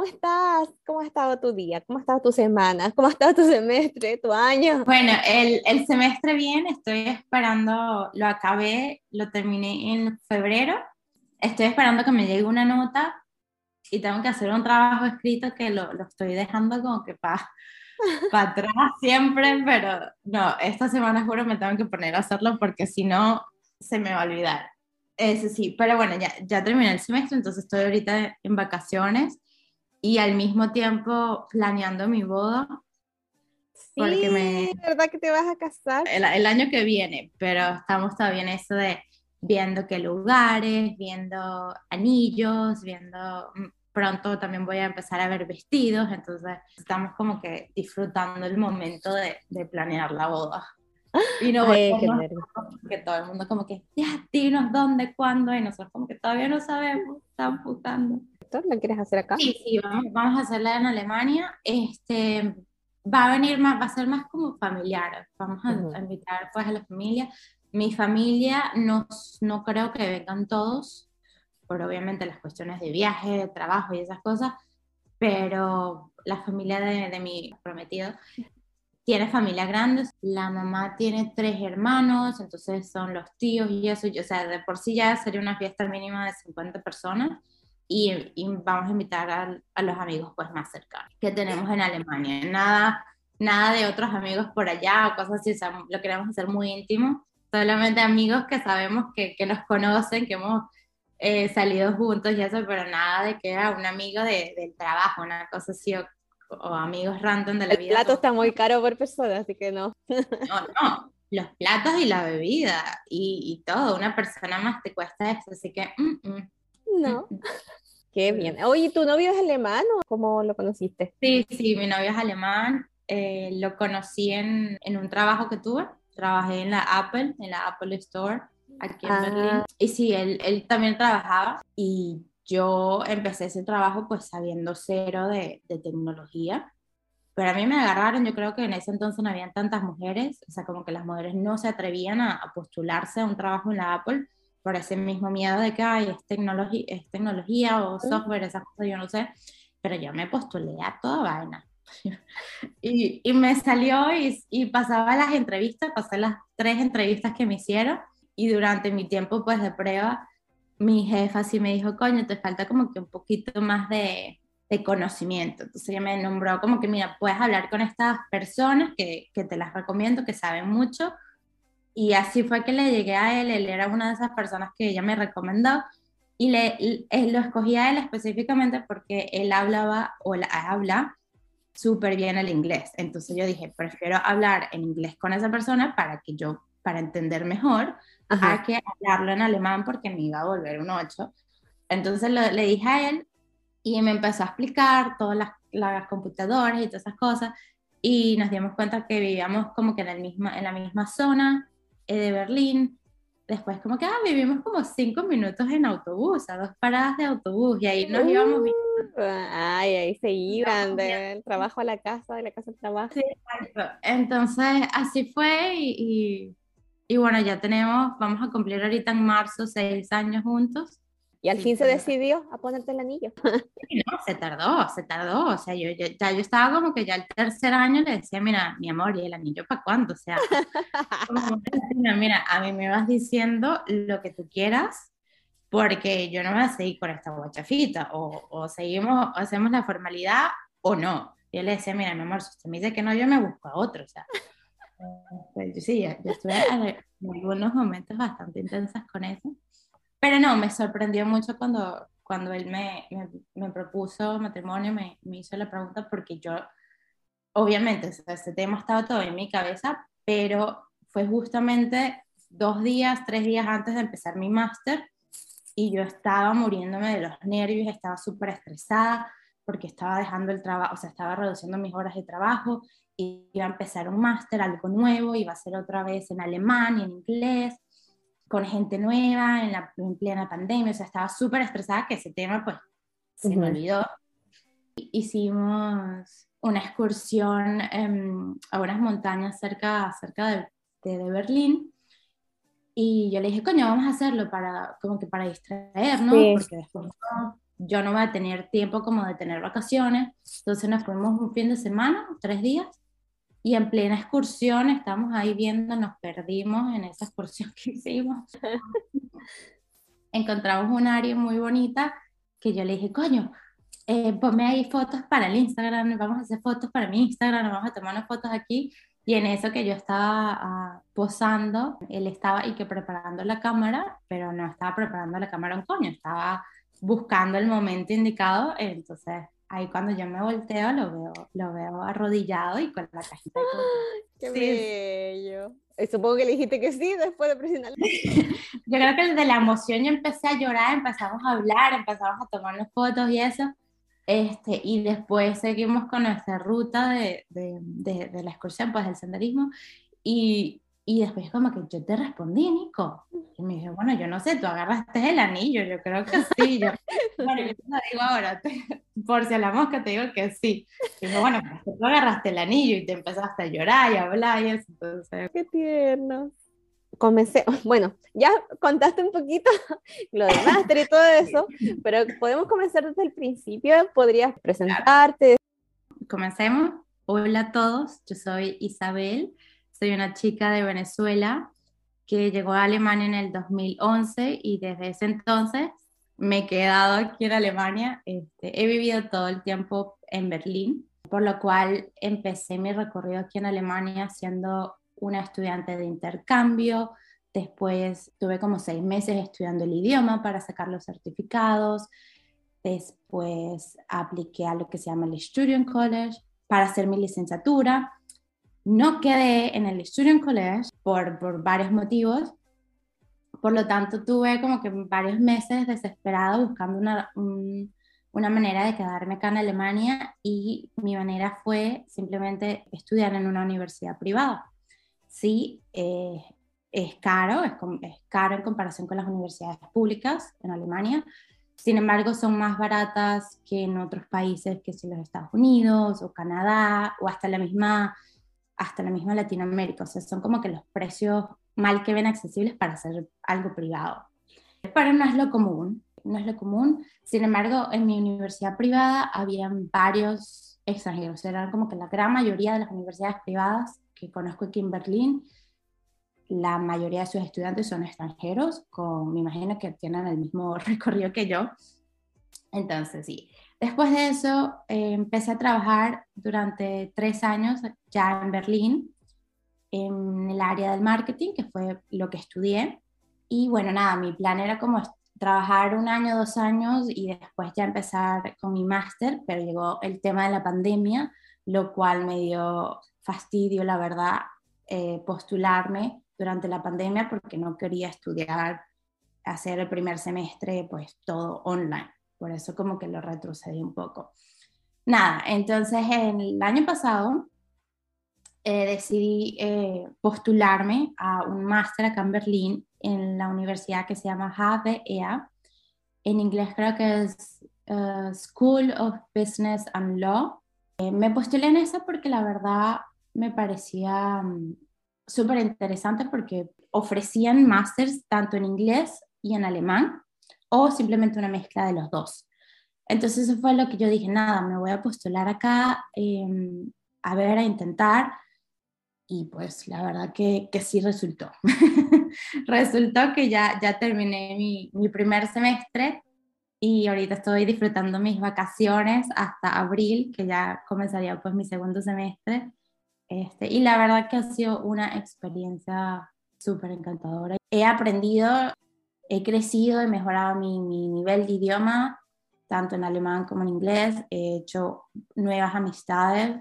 ¿cómo estás? ¿Cómo ha estado tu día? ¿Cómo ha estado tu semana? ¿Cómo ha estado tu semestre, tu año? Bueno, el, el semestre bien, estoy esperando, lo acabé, lo terminé en febrero, estoy esperando que me llegue una nota y tengo que hacer un trabajo escrito que lo, lo estoy dejando como que para para atrás siempre, pero no, esta semana juro me tengo que poner a hacerlo porque si no se me va a olvidar. Ese sí, pero bueno, ya, ya terminé el semestre, entonces estoy ahorita en vacaciones y al mismo tiempo planeando mi boda. Sí, porque me, ¿verdad que te vas a casar? El, el, año que viene, pero estamos todavía en eso de viendo qué lugares, viendo anillos, viendo mm, pronto también voy a empezar a ver vestidos, entonces estamos como que disfrutando el momento de, de planear la boda. Y no Ay, que todo el mundo como que, ya, dinos dónde, cuándo, y nosotros como que todavía no sabemos, estamos buscando. ¿La quieres hacer acá? Sí, sí, vamos, vamos a hacerla en Alemania. Este, va a venir más, va a ser más como familiar, vamos a, uh -huh. invitar pues a la familia. Mi familia no, no creo que vengan todos, por obviamente las cuestiones de viaje, de trabajo y esas cosas, pero la familia de, de mi prometido tiene familia grande, la mamá tiene tres hermanos, entonces son los tíos y eso, y, o sea, de por sí ya sería una fiesta mínima de 50 personas y, y vamos a invitar a, a, los amigos pues más cercanos que tenemos en Alemania, nada, nada de otros amigos por allá o cosas así, o sea, lo queremos hacer muy íntimo, solamente amigos que sabemos que, que nos conocen, que hemos eh, salido juntos y eso, pero nada de que era un amigo de, del trabajo, una cosa así, o, o, amigos random de la el vida. El plato está muy caro por persona, así que no. No, no, los platos y la bebida y, y todo, una persona más te cuesta eso, así que... Mm, mm, no. Mm, Qué bien. Oye, ¿tu novio es alemán o cómo lo conociste? Sí, sí, mi novio es alemán. Eh, lo conocí en, en un trabajo que tuve. Trabajé en la Apple, en la Apple Store aquí en ah. Berlín. Y sí, él, él, también trabajaba y yo empecé ese trabajo pues sabiendo cero de, de, tecnología. Pero a mí me agarraron, yo creo que en ese entonces no habían tantas mujeres, o sea, como que las mujeres no se atrevían a, a postularse a un trabajo en la Apple por ese mismo miedo de que Ay, es, tecnología, es tecnología o software, esas cosas, yo no sé. Pero yo me postulé a toda vaina. y, y, me salió y, y pasaba las entrevistas, pasé las tres entrevistas que me hicieron y durante mi tiempo pues de prueba, mi jefa sí me dijo, coño, te falta como que un poquito más de, de conocimiento. Entonces ella me nombró como que, mira, puedes hablar con estas personas que, que te las recomiendo, que saben mucho. Y así fue que le llegué a él, él era una de esas personas que ella me recomendó y le, él, lo escogí a él específicamente porque él hablaba o él habla súper bien el inglés. Entonces yo dije, prefiero hablar en inglés con esa persona para que yo, para entender mejor, Ajá. a que hablarlo en alemán porque me iba a volver un 8. Entonces lo, le dije a él y me empezó a explicar todas las, las, computadoras y todas esas cosas y nos dimos cuenta que vivíamos como que en, el misma, en la misma zona eh, de Berlín. Después como que ah, vivimos como cinco minutos en autobús, a dos paradas de autobús y ahí nos uh, íbamos. Ay, ahí se iban del trabajo a la casa, de la casa al trabajo. Sí, exacto. Entonces así fue y, y y bueno, ya tenemos, vamos a cumplir ahorita en marzo seis años juntos. Y al fin se decidió a ponerte el anillo. No, se tardó, se tardó. O sea, yo, yo, ya yo estaba como que ya el tercer año le decía, mira, mi amor, ¿y el anillo para cuándo? O sea, como, mira, a mí me vas diciendo lo que tú quieras, porque yo no me voy a seguir con esta guachafita. O, o seguimos, o hacemos la formalidad o no. Yo le decía, mira, mi amor, si usted me dice que no, yo me busco a otro. O sea, pues, sí, yo estuve en algunos momentos bastante intensos con eso. Pero no, me sorprendió mucho cuando, cuando él me, me, propuso matrimonio, me, me, hizo la pregunta, porque yo, obviamente, este tema estaba todo en mi cabeza, pero fue justamente dos días, tres días antes de empezar mi máster y yo estaba muriéndome de los nervios, estaba súper estresada porque estaba dejando el trabajo, o sea, estaba reduciendo mis horas de trabajo, iba a empezar un máster, algo nuevo, iba a ser otra vez en alemán y en inglés, con gente nueva, en, la, en plena pandemia, o sea, estaba súper estresada que ese tema pues se uh -huh. me olvidó. Hicimos una excursión eh, a unas montañas cerca, cerca de, de, de, Berlín y yo le dije, coño, vamos a hacerlo para, como que para distraernos, sí. porque después no, yo no voy a tener tiempo como de tener vacaciones. Entonces nos fuimos un fin de semana, tres días, y en plena excursión estamos ahí viendo, nos perdimos en esa excursión que hicimos. Encontramos un área muy bonita que yo le dije, coño, eh, ponme ahí fotos para el Instagram, vamos a hacer fotos para mi Instagram, vamos a tomar unas fotos aquí. Y en eso que yo estaba ah, posando, él estaba y que preparando la cámara, pero no estaba preparando la cámara un coño, estaba buscando el momento indicado. Entonces, ahí cuando yo me volteo, lo veo, lo veo arrodillado y con la cajita. ¡Qué bello! supongo que le dijiste que sí después de presionar. yo creo que desde la emoción yo empecé a llorar, empezamos a hablar, empezamos a tomarnos fotos y eso. Este, y después seguimos con nuestra ruta de, de, de, la excursión, pues del senderismo. Y, y después como que yo te respondí, Nico. Y me dije, bueno, yo no sé, tú agarraste el anillo, yo creo que sí. Yo, bueno, yo te lo digo ahora, por si a la mosca te digo que sí. Y dije, bueno, pues tú agarraste el anillo y te empezaste a llorar y a hablar y eso. Entonces... Qué tierno comencé, bueno, ya contaste un poquito lo del máster y todo eso, pero podemos comenzar desde el principio, podrías presentarte. Comencemos. Hola a todos, yo soy Isabel, soy una chica de Venezuela que llegó a Alemania en el 2011 y desde ese entonces me he quedado aquí en Alemania. Este, he vivido todo el tiempo en Berlín, por lo cual empecé mi recorrido aquí en Alemania siendo una estudiante de intercambio, después tuve como seis meses estudiando el idioma para sacar los certificados, después apliqué a lo que se llama el Student College para hacer mi licenciatura. No quedé en el Student College por, por varios motivos, por lo tanto tuve como que varios meses desesperada buscando una, una manera de quedarme acá en Alemania y mi manera fue simplemente estudiar en una universidad privada sí eh, es caro, es, caro en comparación con las universidades públicas en Alemania. Sin embargo, son más baratas que en otros países, que si los Estados Unidos o Canadá o hasta la misma, hasta la misma Latinoamérica. O sea, son como que los precios mal que ven accesibles para hacer algo privado. Pero no es lo común, no es lo común. Sin embargo, en mi universidad privada habían varios extranjeros. Eran como que la gran mayoría de las universidades privadas que conozco aquí en Berlín, la mayoría de sus estudiantes son extranjeros, con, me imagino que tienen el mismo recorrido que yo. Entonces, sí. Después de eso, eh, empecé a trabajar durante tres años ya en Berlín, en el área del marketing, que fue lo que estudié. Y bueno, nada, mi plan era como trabajar un año, dos años y después ya empezar con mi máster, pero llegó el tema de la pandemia, lo cual me dio fastidio, la verdad, eh, postularme durante la pandemia porque no quería estudiar, hacer el primer semestre, pues todo online. Por eso como que lo retrocedí un poco. Nada, entonces el año pasado eh, decidí eh, postularme a un máster acá en Berlín en la universidad que se llama HBEA. En inglés creo que es School of Business and Law. me postulé en esa porque la verdad me parecía mm, súper interesante porque ofrecían másters tanto en inglés y en alemán o simplemente una mezcla de los dos. Entonces eso fue lo que yo dije, nada, me voy a postular acá, em, a ver, a intentar. Y pues la verdad que, que sí resultó. resultó que ya, ya terminé mi, mi primer semestre y ahorita estoy disfrutando mis vacaciones hasta abril, que ya comenzaría pues mi segundo semestre. Este, y la verdad que ha sido una experiencia súper encantadora. He aprendido, he crecido, he mejorado mi, mi, nivel de idioma, tanto en alemán como en inglés. He hecho nuevas amistades.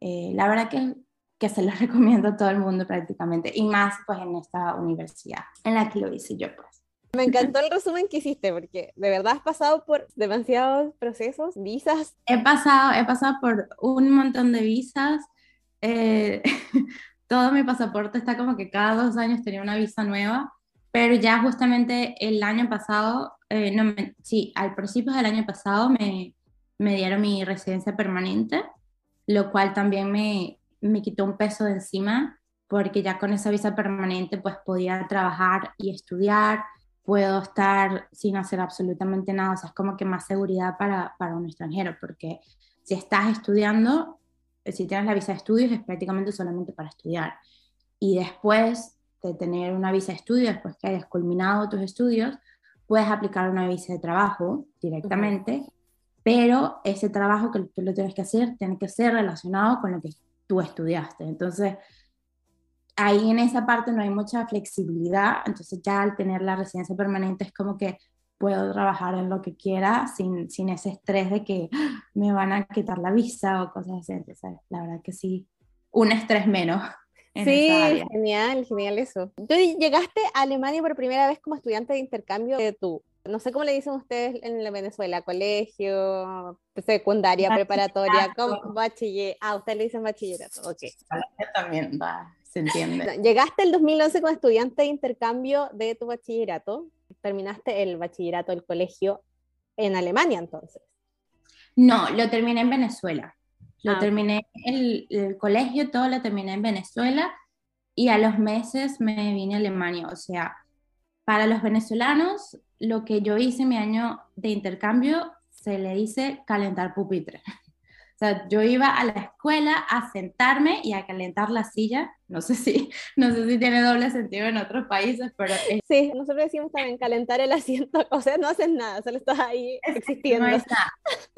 Eh, la verdad que, que se los recomiendo a todo el mundo prácticamente, y más pues en esta universidad en la que lo hice yo pues. Me encantó el resumen que hiciste porque de verdad has pasado por demasiados procesos, visas. He pasado, he pasado por un montón de visas eh, todo mi pasaporte está como que cada dos años tenía una visa nueva, pero ya justamente el año pasado, eh, no sí, al principio del año pasado me, me dieron mi residencia permanente, lo cual también me, me quitó un peso de encima, porque ya con esa visa permanente pues podía trabajar y estudiar puedo estar sin hacer absolutamente nada, o sea, es como que más seguridad para, para un extranjero, porque si estás estudiando, si tienes la visa de estudios es prácticamente solamente para estudiar. Y después de tener una visa de estudios, después que hayas culminado tus estudios, puedes aplicar una visa de trabajo directamente, pero ese trabajo que tú lo tienes que hacer tiene que ser relacionado con lo que tú estudiaste. Entonces, ahí en esa parte no hay mucha flexibilidad, entonces ya al tener la residencia permanente es como que puedo trabajar en lo que quiera sin, sin ese estrés de que ¡ah! me van a quitar la visa o cosas así. Entonces, la verdad que sí, un estrés menos. Sí, genial, genial eso. Tú llegaste a Alemania por primera vez como estudiante de intercambio de tu, no sé cómo le dicen ustedes en Venezuela, colegio, secundaria, preparatoria, como bachiller. Ah, ustedes le dicen bachillerato, ok. También va, se entiende. Llegaste el 2011 como estudiante de intercambio de tu bachillerato terminaste el bachillerato, el colegio en Alemania entonces. No, lo terminé en Venezuela. Lo ah, terminé, el, el, colegio, todo lo terminé en Venezuela y a los meses me vine a Alemania. O sea, para los venezolanos, lo que yo hice mi año de intercambio se le dice calentar pupitre. O sea, yo iba a la escuela a sentarme y a calentar la silla. No sé si, no sé si tiene doble sentido en otros países, pero... Sí, nosotros decimos también calentar el asiento, o sea, no haces nada, solo estás ahí existiendo. No está.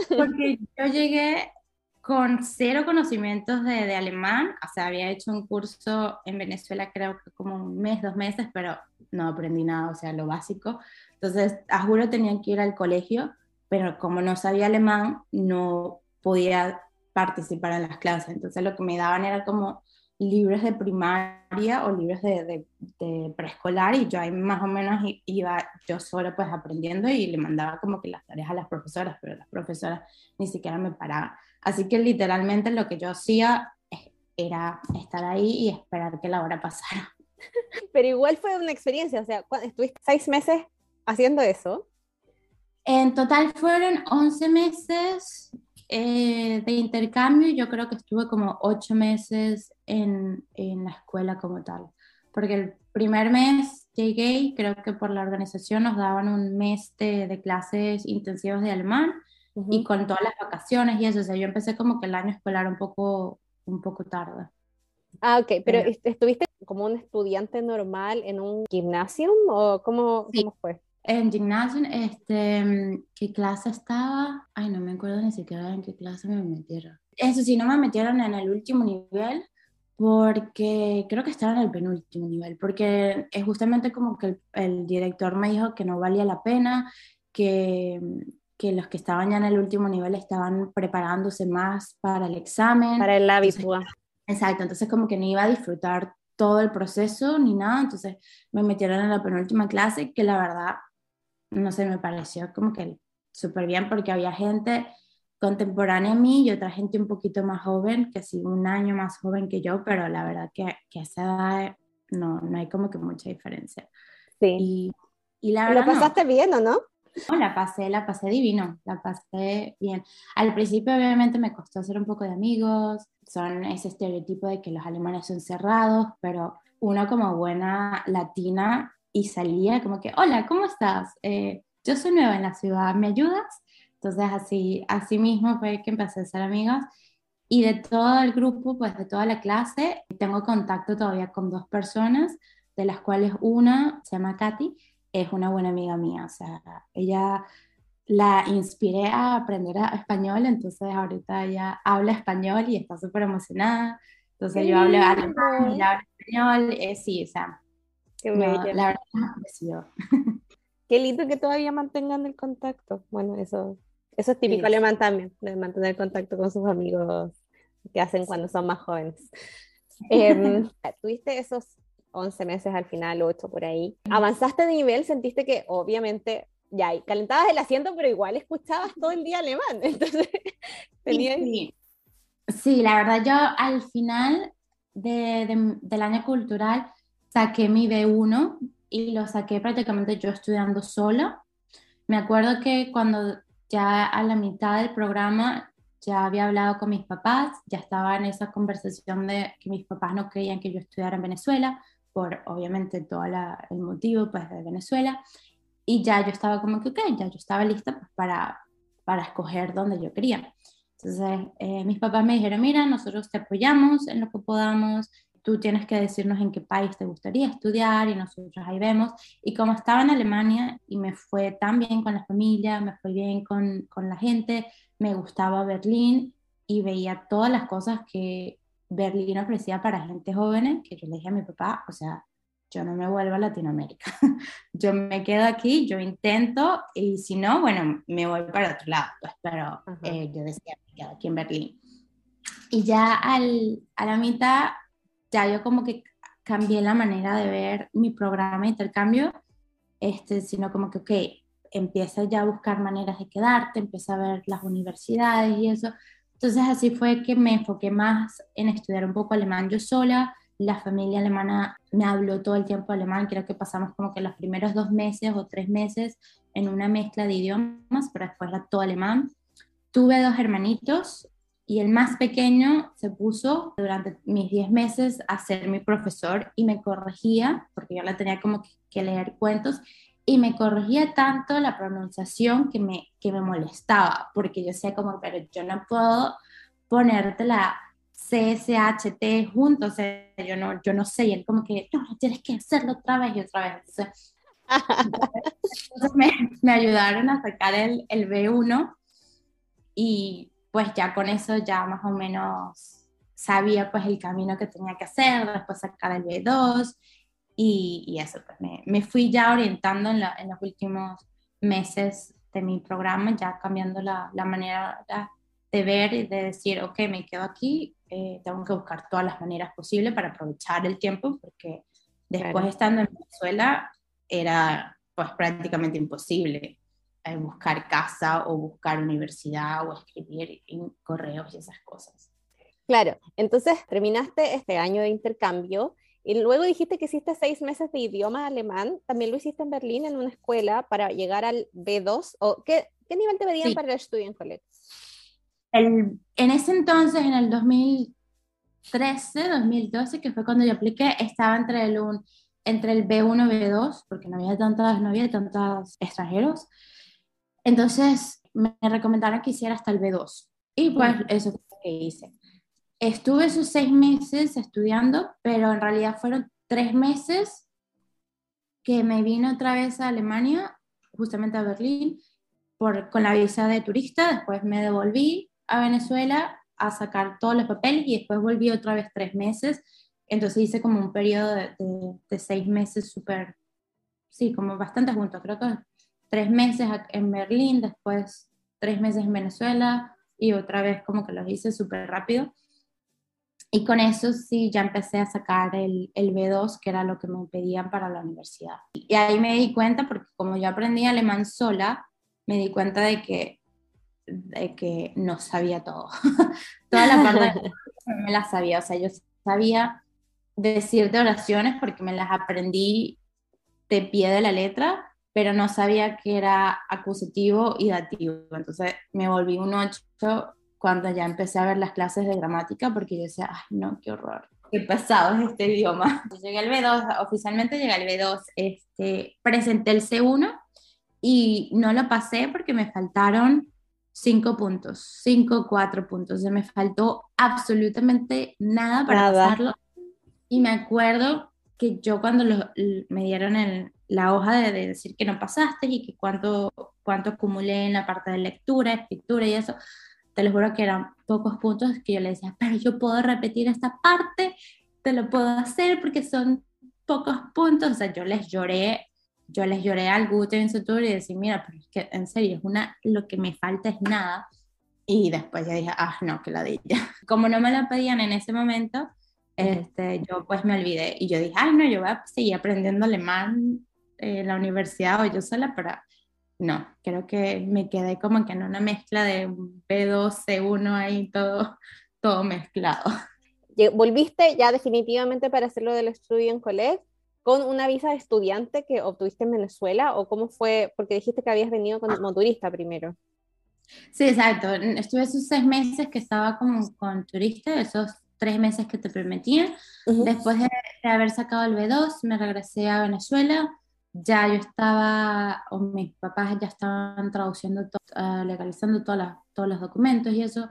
Porque yo llegué con cero conocimientos de, alemán, o sea, había hecho un curso en Venezuela creo que como un mes, dos meses, pero no aprendí nada, o sea, lo básico. Entonces, a juro tenía que ir al colegio, pero como no sabía alemán, no podía participar en las clases. Entonces lo que me daban era como libros de primaria o libros de, de, preescolar y yo ahí más o menos iba yo sola pues aprendiendo y le mandaba como que las tareas a las profesoras, pero las profesoras ni siquiera me paraban. Así que literalmente lo que yo hacía era estar ahí y esperar que la hora pasara. Pero igual fue una experiencia, o sea, estuviste seis meses haciendo eso. En total fueron 11 meses eh, de intercambio yo creo que estuve como ocho meses en, en, la escuela como tal, porque el primer mes llegué creo que por la organización nos daban un mes de, de clases intensivas de alemán y con todas las vacaciones y eso, o sea, yo empecé como que el año escolar un poco, un poco tarde. Ah, ok, pero ¿estuviste como un estudiante normal en un gimnasio o cómo, cómo fue? En gimnasio, este, ¿qué clase estaba? Ay, no me acuerdo ni siquiera en qué clase me metieron. Eso sí, no me metieron en el último nivel porque creo que estaba en el penúltimo nivel, porque es justamente como que el, director me dijo que no valía la pena, que, que, los que estaban ya en el último nivel estaban preparándose más para el examen. Para el habitual. Exacto, entonces como que no iba a disfrutar todo el proceso ni nada, entonces me metieron en la penúltima clase, que la verdad no sé, me pareció como que súper bien porque había gente contemporánea a mí y otra gente un poquito más joven, que sí, un año más joven que yo, pero la verdad que, que a esa edad no, no hay como que mucha diferencia. Sí. Y, y la verdad... ¿Lo pasaste bien o no? No, la pasé, la pasé divino, la pasé bien. Al principio obviamente me costó hacer un poco de amigos, son ese estereotipo de que los alemanes son cerrados, pero uno como buena latina y salía como que, hola, ¿cómo estás? Eh, yo soy nueva en la ciudad, ¿me ayudas? Entonces así, así mismo fue que empecé a ser amigas y de todo el grupo, pues de toda la clase, tengo contacto todavía con dos personas, de las cuales una se llama Katy, es una buena amiga mía, o sea, ella la inspiré a aprender español, entonces ahorita ella habla español y está súper emocionada, entonces yo hablo alemán, ella habla español, eh, sí, o sea, Qué la verdad Qué lindo que todavía mantengan el contacto. Bueno, eso, eso es típico alemán también, de mantener contacto con sus amigos que hacen cuando son más jóvenes. Em, tuviste esos 11 meses al final, 8 por ahí. ¿Avanzaste de nivel? ¿Sentiste que obviamente ya calentabas el asiento, pero igual escuchabas todo el día alemán? Entonces, sí, sí. la verdad yo al final de, del año cultural saqué mi B1 y lo saqué prácticamente yo estudiando sola. Me acuerdo que cuando ya a la mitad del programa ya había hablado con mis papás, ya estaba en esa conversación de que mis papás no creían que yo estudiara en Venezuela, por obviamente todo el motivo pues, de Venezuela. y ya yo estaba como que, ok, ya yo estaba lista pues, para, para escoger donde yo quería. Entonces, eh, mis papás me dijeron, mira, nosotros te apoyamos en lo que podamos, tú tienes que decirnos en qué país te gustaría estudiar y nosotros ahí vemos. Y como estaba en Alemania y me fue tan bien con la familia, me fue bien con, con la gente, me gustaba Berlín y veía todas las cosas que Berlín ofrecía para gente joven, que yo le dije a mi papá, o sea, yo no me vuelvo a Latinoamérica, yo me quedo aquí, yo intento y si no, bueno, me voy para otro lado, pues, pero eh, yo decía, me quedo aquí en Berlín. Y ya al, a la mitad ya yo como que cambié la manera de ver mi programa de intercambio, este, sino como que, ok, empieza ya a buscar maneras de quedarte, empieza a ver las universidades y eso. Entonces así fue que me enfoqué más en estudiar un poco alemán yo sola. La familia alemana me habló todo el tiempo alemán, creo que pasamos como que los primeros dos meses o tres meses en una mezcla de idiomas, pero después era todo alemán. Tuve dos hermanitos, y el más pequeño se puso durante mis 10 meses a ser mi profesor y me corregía, porque yo la tenía como que, leer cuentos, y me corregía tanto la pronunciación que me, que me molestaba, porque yo decía como, pero yo no puedo ponerte la CSHT juntos, o sea, yo no, yo no sé, y él como que, no, tienes que hacerlo otra vez y otra vez. Entonces, entonces me, me, ayudaron a sacar el, el B1 y pues ya con eso ya más o menos sabía pues el camino que tenía que hacer, después sacar el B2 y, y eso, pues me, me, fui ya orientando en, la, en, los últimos meses de mi programa, ya cambiando la, la manera de ver y de decir, ok, me quedo aquí, eh, tengo que buscar todas las maneras posibles para aprovechar el tiempo, porque después estando en Venezuela era pues prácticamente imposible eh, buscar casa o buscar universidad o escribir en correos y esas cosas. Claro, entonces terminaste este año de intercambio y luego dijiste que hiciste seis meses de idioma alemán, también lo hiciste en Berlín en una escuela para llegar al B2, o ¿qué, qué nivel te pedían para el Student College? El, en ese entonces, en el 2013, 2012, que fue cuando yo apliqué, estaba entre el, un, entre el B1 y B2, porque no había tantas, no había tantos extranjeros, entonces me recomendaron que hiciera hasta el B2 y pues eso fue lo que hice. Estuve esos seis meses estudiando, pero en realidad fueron tres meses que me vine otra vez a Alemania, justamente a Berlín, por, con la visa de turista, después me devolví a Venezuela a sacar todos los papeles y después volví otra vez tres meses. Entonces hice como un periodo de, seis meses súper, sí, como bastante juntos, creo que tres meses en Berlín, después tres meses en Venezuela y otra vez como que lo hice súper rápido. Y con eso sí, ya empecé a sacar el, el, B2, que era lo que me pedían para la universidad. Y ahí me di cuenta, porque como yo aprendí alemán sola, me di cuenta de que, de que no sabía todo. Toda la parte me la sabía. O sea, yo sabía decirte oraciones porque me las aprendí de pie de la letra, pero no sabía que era acusativo y dativo. Entonces me volví un 8 cuando ya empecé a ver las clases de gramática porque yo decía, ay, no, qué horror. Qué pasado es este idioma. Llegué al B2, oficialmente llegué al B2, este, presenté el C1 y no lo pasé porque me faltaron cinco puntos, cinco, cuatro puntos. O me faltó absolutamente nada para pasarlo. Y me acuerdo que yo cuando me dieron el, la hoja de, decir que no pasaste y que cuánto, cuánto acumulé en la parte de lectura, escritura y eso, te lo juro que eran pocos puntos que yo le decía, pero yo puedo repetir esta parte, te lo puedo hacer porque son pocos puntos, o sea, yo les lloré, yo les lloré al Guten Institute y decía, mira, pero es que en serio, es una, lo que me falta es nada. Y después ya dije, ah, no, que la de ella. Como no me la pedían en ese momento, este, yo pues me olvidé y yo dije, ay, no, yo voy a seguir aprendiendo alemán en la universidad o yo sola, pero no, creo que me quedé como que en una mezcla de B2, C1 ahí todo, todo mezclado. ¿Volviste ya definitivamente para hacerlo del estudio en College con una visa de estudiante que obtuviste en Venezuela o cómo fue? Porque dijiste que habías venido como turista primero. Sí, exacto. Estuve esos seis meses que estaba como con turista, esos tres meses que te permitían. Después de, de, haber sacado el B2, me regresé a Venezuela ya yo estaba, o mis papás ya estaban traduciendo, uh, legalizando todas todos los documentos y eso,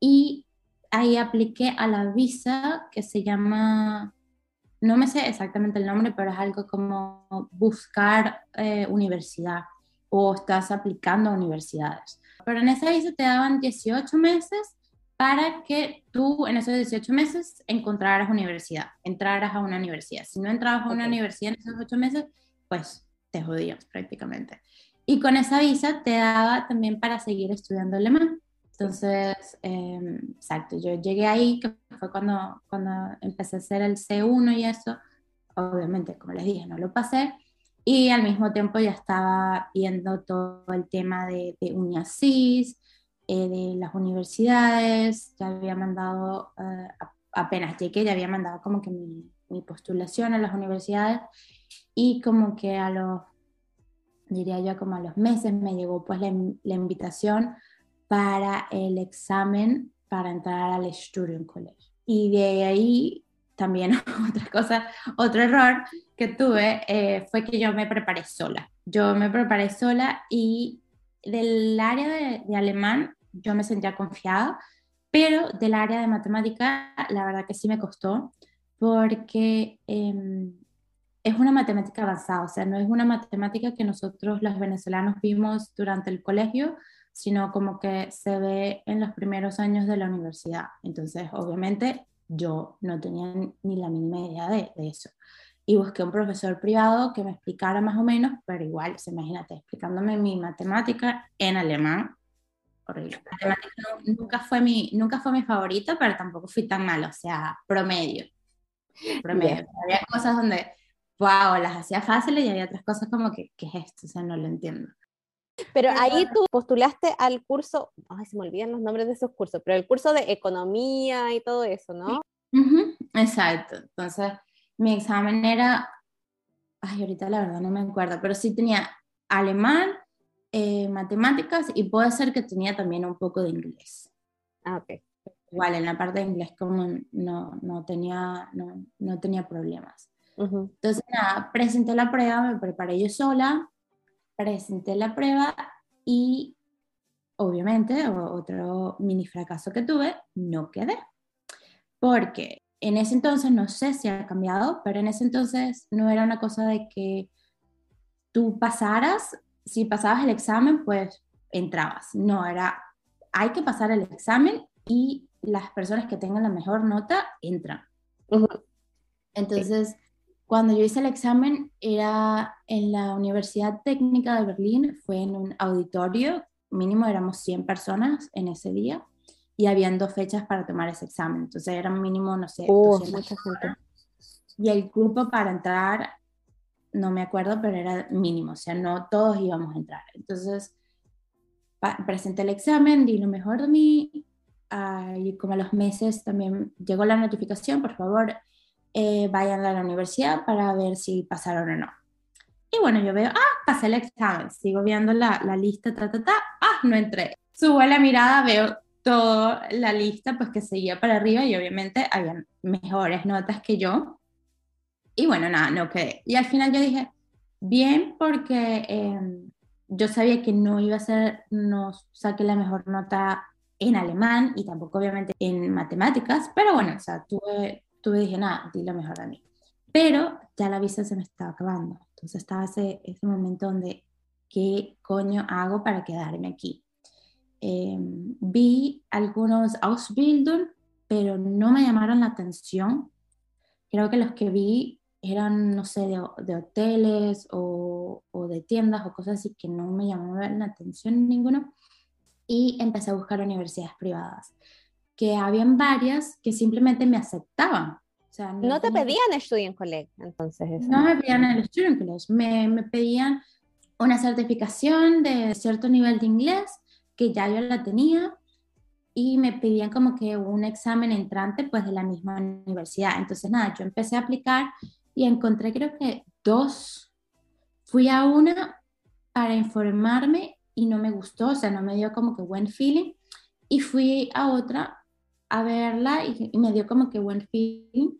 y ahí apliqué a la visa que se llama, no me sé exactamente el nombre, pero es algo como buscar eh, universidad o estás aplicando a universidades. Pero en esa visa te daban 18 meses para que tú en esos 18 meses encontraras universidad, entraras a una universidad. Si no entrabas a una universidad en esos 8 meses, pues te jodías prácticamente. Y con esa visa te daba también para seguir estudiando alemán. Entonces, em, exacto, yo llegué ahí, que fue cuando, cuando empecé a hacer el C1 y eso, obviamente, como les dije, no lo pasé, y al mismo tiempo ya estaba viendo todo el tema de, de UNIASIS, eh, de las universidades, ya había mandado, eh, apenas llegué, ya había mandado como que mi, mi, postulación a las universidades y como que a los, diría yo, como a los meses me llegó pues la, la invitación para el examen para entrar al Student College. Y de ahí también otra cosa, otro error que tuve eh, fue que yo me preparé sola. Yo me preparé sola y del área de, alemán yo me sentía confiada, pero del área de matemática la verdad que sí me costó porque em, es una matemática avanzada, o sea, no es una matemática que nosotros los venezolanos vimos durante el colegio, sino como que se ve en los primeros años de la universidad. Entonces, obviamente, yo no tenía ni la mínima idea de, eso. Y busqué un profesor privado que me explicara más o menos, pero igual, imagínate, explicándome mi matemática en alemán. Horrible. nunca, fue mi, nunca fue mi favorita, pero tampoco fui tan mal, o sea, promedio. Promedio. Había cosas donde, wow, las hacía fáciles y había otras cosas como que, ¿qué es esto? O sea, no lo entiendo. Pero ahí tú postulaste al curso, ay, se me olvidan los nombres de esos cursos, pero el curso de economía y todo eso, ¿no? Exacto. Entonces, mi examen era, ay, ahorita la verdad no me acuerdo, pero sí tenía alemán, eh, matemáticas y puede ser que tenía también un poco de inglés. Ah, ok. Igual, en la parte de inglés como no, no tenía, no, no tenía problemas. Entonces, nada, presenté la prueba, me preparé yo sola, presenté la prueba y obviamente, otro mini fracaso que tuve, no quedé. Porque en ese entonces, no sé si ha cambiado, pero en ese entonces no era una cosa de que tú pasaras, si pasabas el examen, pues entrabas. No, era, hay que pasar el examen y las personas que tengan la mejor nota entran. Entonces, cuando yo hice el examen era en la Universidad Técnica de Berlín, fue en un auditorio, mínimo éramos 100 personas en ese día y habían dos fechas para tomar ese examen, entonces era mínimo, no sé, oh, mucha gente. Y el grupo para entrar, no me acuerdo, pero era mínimo, o sea, no todos íbamos a entrar. Entonces, presenté el examen, di lo mejor de mí, ah, y como a los meses también llegó la notificación, por favor, eh, vayan a la universidad para ver si pasaron o no. Y bueno, yo veo, ah, pasé el examen, sigo viendo la, la lista, ta, ta, ta, ah, no entré. Subo la mirada, veo toda la lista, pues que seguía para arriba y obviamente habían mejores notas que yo. Y bueno, nada, no quedé. Y al final yo dije, bien, porque em, yo sabía que no iba a ser, no saqué la mejor nota en alemán y tampoco obviamente en matemáticas, pero bueno, o sea, tuve tuve dije, nada, di lo mejor a mí. Pero ya la visa se me estaba acabando. Entonces estaba ese, ese momento donde, ¿qué coño hago para quedarme aquí? Em, vi algunos Ausbildung, pero no me llamaron la atención. Creo que los que vi eran, no sé, de, de hoteles o, o, de tiendas o cosas así que no me llamaban la atención ninguno. Y empecé a buscar universidades privadas que habían varias que simplemente me aceptaban. O sea, no, te pedían Student College, entonces. No me pedían el Student College, me, me pedían una certificación de cierto nivel de inglés que ya yo la tenía y me pedían como que un examen entrante pues de la misma universidad. Entonces nada, yo empecé a aplicar y encontré creo que dos. Fui a una para informarme y no me gustó, o sea, no me dio como que buen feeling. Y fui a otra a verla y, me dio como que buen feeling,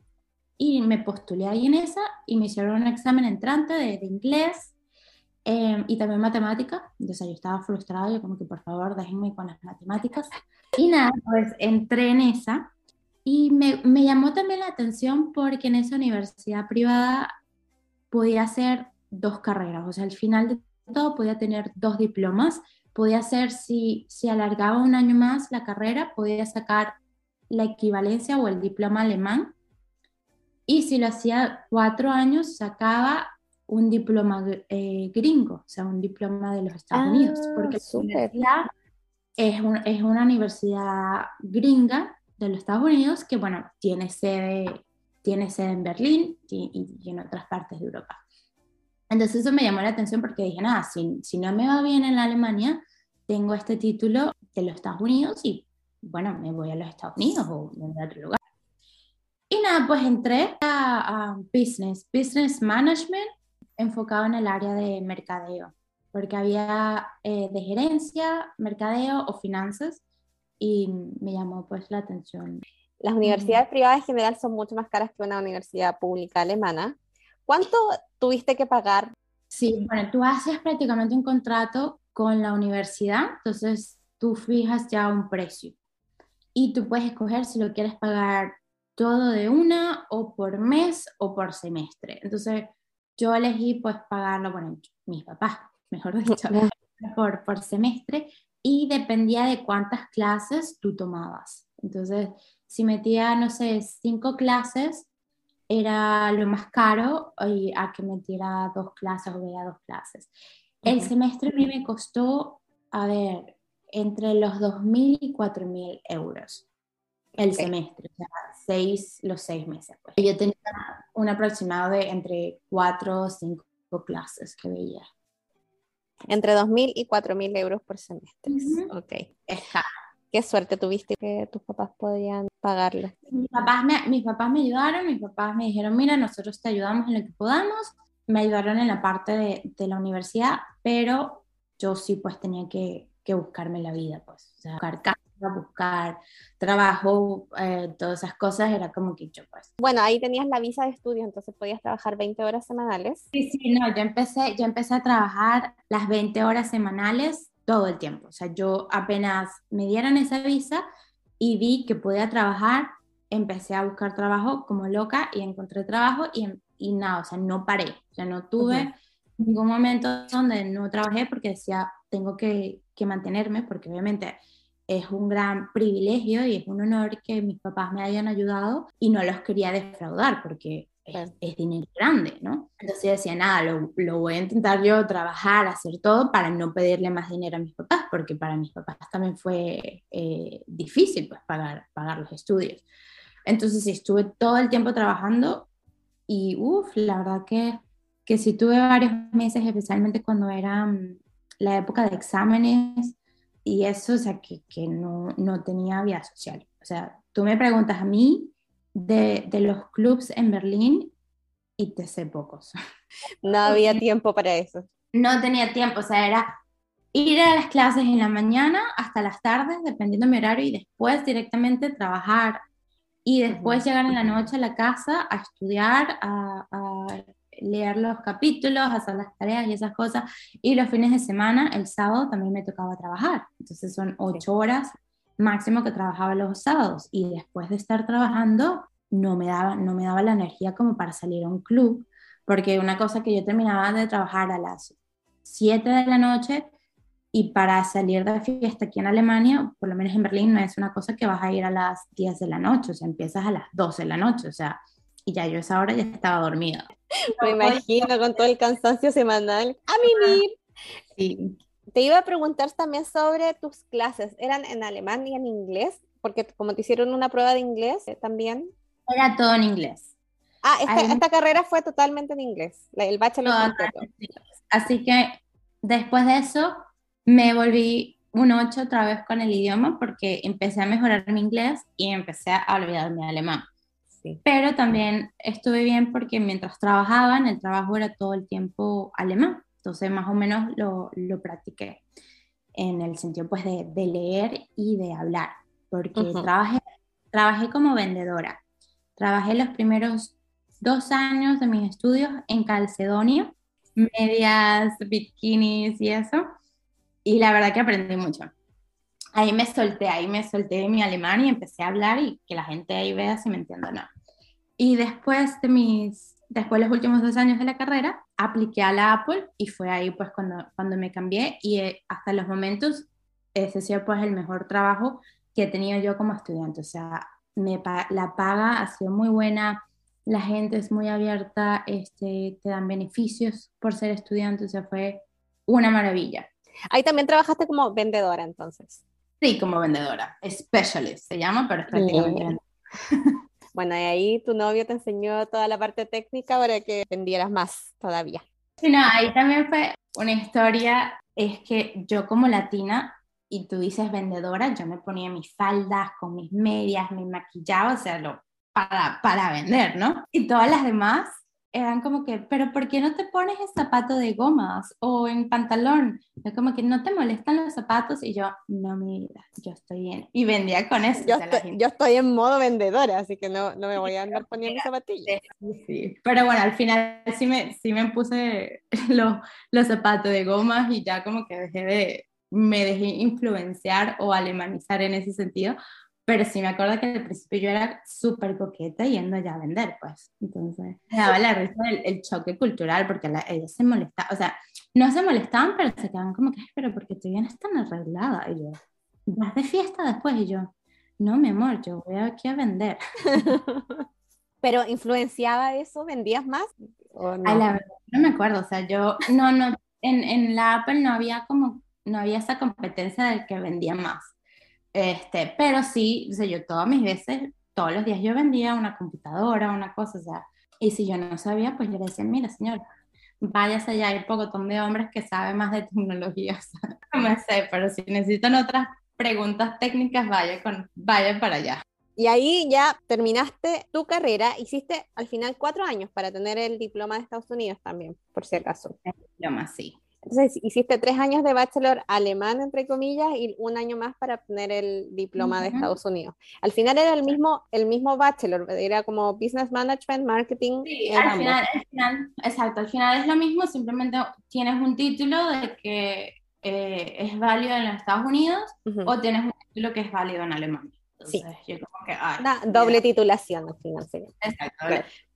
y me postulé ahí en esa y me hicieron un examen entrante de, inglés em, y también matemática. Entonces yo estaba frustrada, yo como que por favor déjenme con las matemáticas. Y nada, pues entré en esa y me, me llamó también la atención porque en esa universidad privada podía hacer dos carreras, o sea, al final de todo podía tener dos diplomas, podía hacer, si, si alargaba un año más la carrera, podía sacar la equivalencia o el diploma alemán, y si lo hacía cuatro años, sacaba un diploma eh, gringo, o sea, un diploma de los Estados Unidos, ah, porque la universidad es, es una universidad gringa de los Estados Unidos que, bueno, tiene sede, tiene sede en Berlín y, y en otras partes de Europa. Entonces eso me llamó la atención porque dije, nada, si, si no me va bien en la Alemania, tengo este título de los Estados Unidos y bueno, me voy a los Estados Unidos o me voy a otro lugar. Y nada, pues entré a, Business, Business Management, enfocado en el área de mercadeo, porque había eh, de gerencia, mercadeo o finanzas y me llamó pues la atención. Las universidades privadas en general son mucho más caras que una universidad pública alemana. ¿Cuánto tuviste que pagar? Sí, bueno, tú haces prácticamente un contrato con la universidad, entonces tú fijas ya un precio y tú puedes escoger si lo quieres pagar todo de una o por mes o por semestre. Entonces yo elegí pues pagarlo, bueno, mis papás, mejor dicho, por, por semestre y dependía de cuántas clases tú tomabas. Entonces, si metía, no sé, cinco clases, era lo más caro y a que metiera dos clases o vea dos clases. El semestre a mí me costó, a ver, entre los 2.000 y 4.000 euros el semestre, o sea, seis, los seis meses. Pues. Yo tenía un aproximado de entre cuatro o cinco clases que veía. Entre 2.000 y 4.000 euros por semestre. Ok. Qué suerte tuviste que tus papás podían pagarlo. Mis papás, me, mis papás me ayudaron, mis papás me dijeron, mira, nosotros te ayudamos en lo que podamos. Me ayudaron en la parte de, de la universidad, pero yo sí pues tenía que, que buscarme la vida, pues. O sea, buscar casa, buscar trabajo, eh, todas esas cosas, era como que yo pues. Bueno, ahí tenías la visa de estudio, entonces podías trabajar 20 horas semanales. Sí, sí, no, yo empecé, yo empecé a trabajar las 20 horas semanales todo el tiempo. O sea, yo apenas me dieron esa visa y vi que podía trabajar, empecé a buscar trabajo como loca y encontré trabajo y, y nada, o sea, no paré. O sea, no tuve ningún momento donde no trabajé porque decía, tengo que, que mantenerme, porque obviamente es un gran privilegio y es un honor que mis papás me hayan ayudado y no los quería defraudar porque es, dinero grande, ¿no? Entonces decía, nada, lo, lo, voy a intentar yo trabajar, hacer todo para no pedirle más dinero a mis papás, porque para mis papás también fue eh, difícil pues pagar, pagar los estudios. Entonces estuve todo el tiempo trabajando y, uff, la verdad que, que sí tuve varios meses, especialmente cuando era mm, la época de exámenes y eso, o sea, que, que no, no tenía vida social. O sea, tú me preguntas a mí de, de los clubs en Berlín y te sé pocos. No había tiempo para eso. No tenía tiempo, o sea, era ir a las clases en la mañana hasta las tardes, dependiendo de mi horario, y después directamente trabajar. Y después llegar en la noche a la casa a estudiar, a, a leer los capítulos, hacer las tareas y esas cosas. Y los fines de semana, el sábado también me tocaba trabajar. Entonces son ocho horas máximo que trabajaba los sábados. Y después de estar trabajando, no me daba, no me daba la energía como para salir a un club. Porque una cosa que yo terminaba de trabajar a las 7 de la noche y para salir de fiesta aquí en Alemania, por lo menos en Berlín, no es una cosa que vas a ir a las 10 de la noche, o sea, empiezas a las 12 de la noche, o sea, y ya yo esa hora ya estaba dormida. Me imagino con todo el cansancio semanal. A mimir. Sí. Te iba a preguntar también sobre tus clases. ¿Eran en alemán y en inglés? Porque como te hicieron una prueba de inglés eh, también. Era todo en inglés. Ah, esta, carrera fue totalmente en inglés, el bachelor Así que después de eso me volví un 8 otra vez con el idioma porque empecé a mejorar mi inglés y empecé a olvidar mi alemán. Pero también estuve bien porque mientras trabajaba, en el trabajo era todo el tiempo alemán. Entonces, más o menos lo, lo practiqué en el sentido pues de, de leer y de hablar, porque trabajé, trabajé como vendedora. Trabajé los primeros dos años de mis estudios en Calcedonia, medias, bikinis y eso. Y la verdad que aprendí mucho. Ahí me solté, ahí me solté mi alemán y empecé a hablar y que la gente ahí vea si me entiendo o no. Y después de mis, después de los últimos dos años de la carrera, apliqué a la Apple y fue ahí pues cuando, cuando me cambié y eh, hasta los momentos ese ha sido pues el mejor trabajo que he tenido yo como estudiante. O sea, me, la paga ha sido muy buena, la gente es muy abierta, este, te dan beneficios por ser estudiante, o sea, fue una maravilla. Ahí también trabajaste como vendedora entonces. Sí, como vendedora, specialist se llama, pero es prácticamente Bueno, y ahí tu novio te enseñó toda la parte técnica para que vendieras más todavía. Sí, no, ahí también fue una historia, es que yo como latina, y tú dices vendedora, yo me ponía mis faldas con mis medias, me maquillaba, o sea, lo, para, para vender, ¿no? Y todas las demás eran como que, pero ¿por qué no te pones en zapato de gomas o en pantalón? Yo como que no te molestan los zapatos y yo, no, mi vida, yo estoy bien. Y vendía con eso. Yo, estoy, yo estoy, en modo vendedora, así que no, no me voy a andar poniendo zapatillas. Sí, Pero bueno, al final sí me, sí me puse los, los zapatos de gomas y ya como que dejé de, me dejé influenciar o alemanizar en ese sentido, pero sí me acuerdo que al principio yo era súper coqueta yendo ya a vender, pues. Entonces, me daba la risa el, choque cultural, porque la, ellas se molestaban, o sea, no se molestaban, pero se quedaban como que, pero porque tú vienes tan arreglada. Y yo, vas de fiesta después. Y yo, no, mi amor, yo voy aquí a vender. ¿Pero influenciaba eso? ¿Vendías más? ¿o no? la verdad, no me acuerdo, o sea, yo, no, no, en, en la Apple no había como, no había esa competencia del que vendía más este, pero sí, o sea, yo todas mis veces, todos los días yo vendía una computadora, una cosa, o sea, y si yo no sabía, pues yo le decía, mira, señor, váyase allá, hay un pocotón de hombres que saben más de tecnología, o sea, no me sé, pero si necesitan otras preguntas técnicas, vaya, con, vaya para allá. Y ahí ya terminaste tu carrera, hiciste al final cuatro años para tener el diploma de Estados Unidos también, por si acaso. El diploma, sí. Entonces hiciste tres años de bachelor alemán, entre comillas, y un año más para obtener el diploma de Estados Unidos. Al final era el mismo, el mismo bachelor, era como Business Management, Marketing. Sí, al final, al final, exacto, al final es lo mismo, simplemente tienes un título de que eh, es válido en los Estados Unidos o tienes un título que es válido en Alemania sí. Una doble titulación al final Exacto.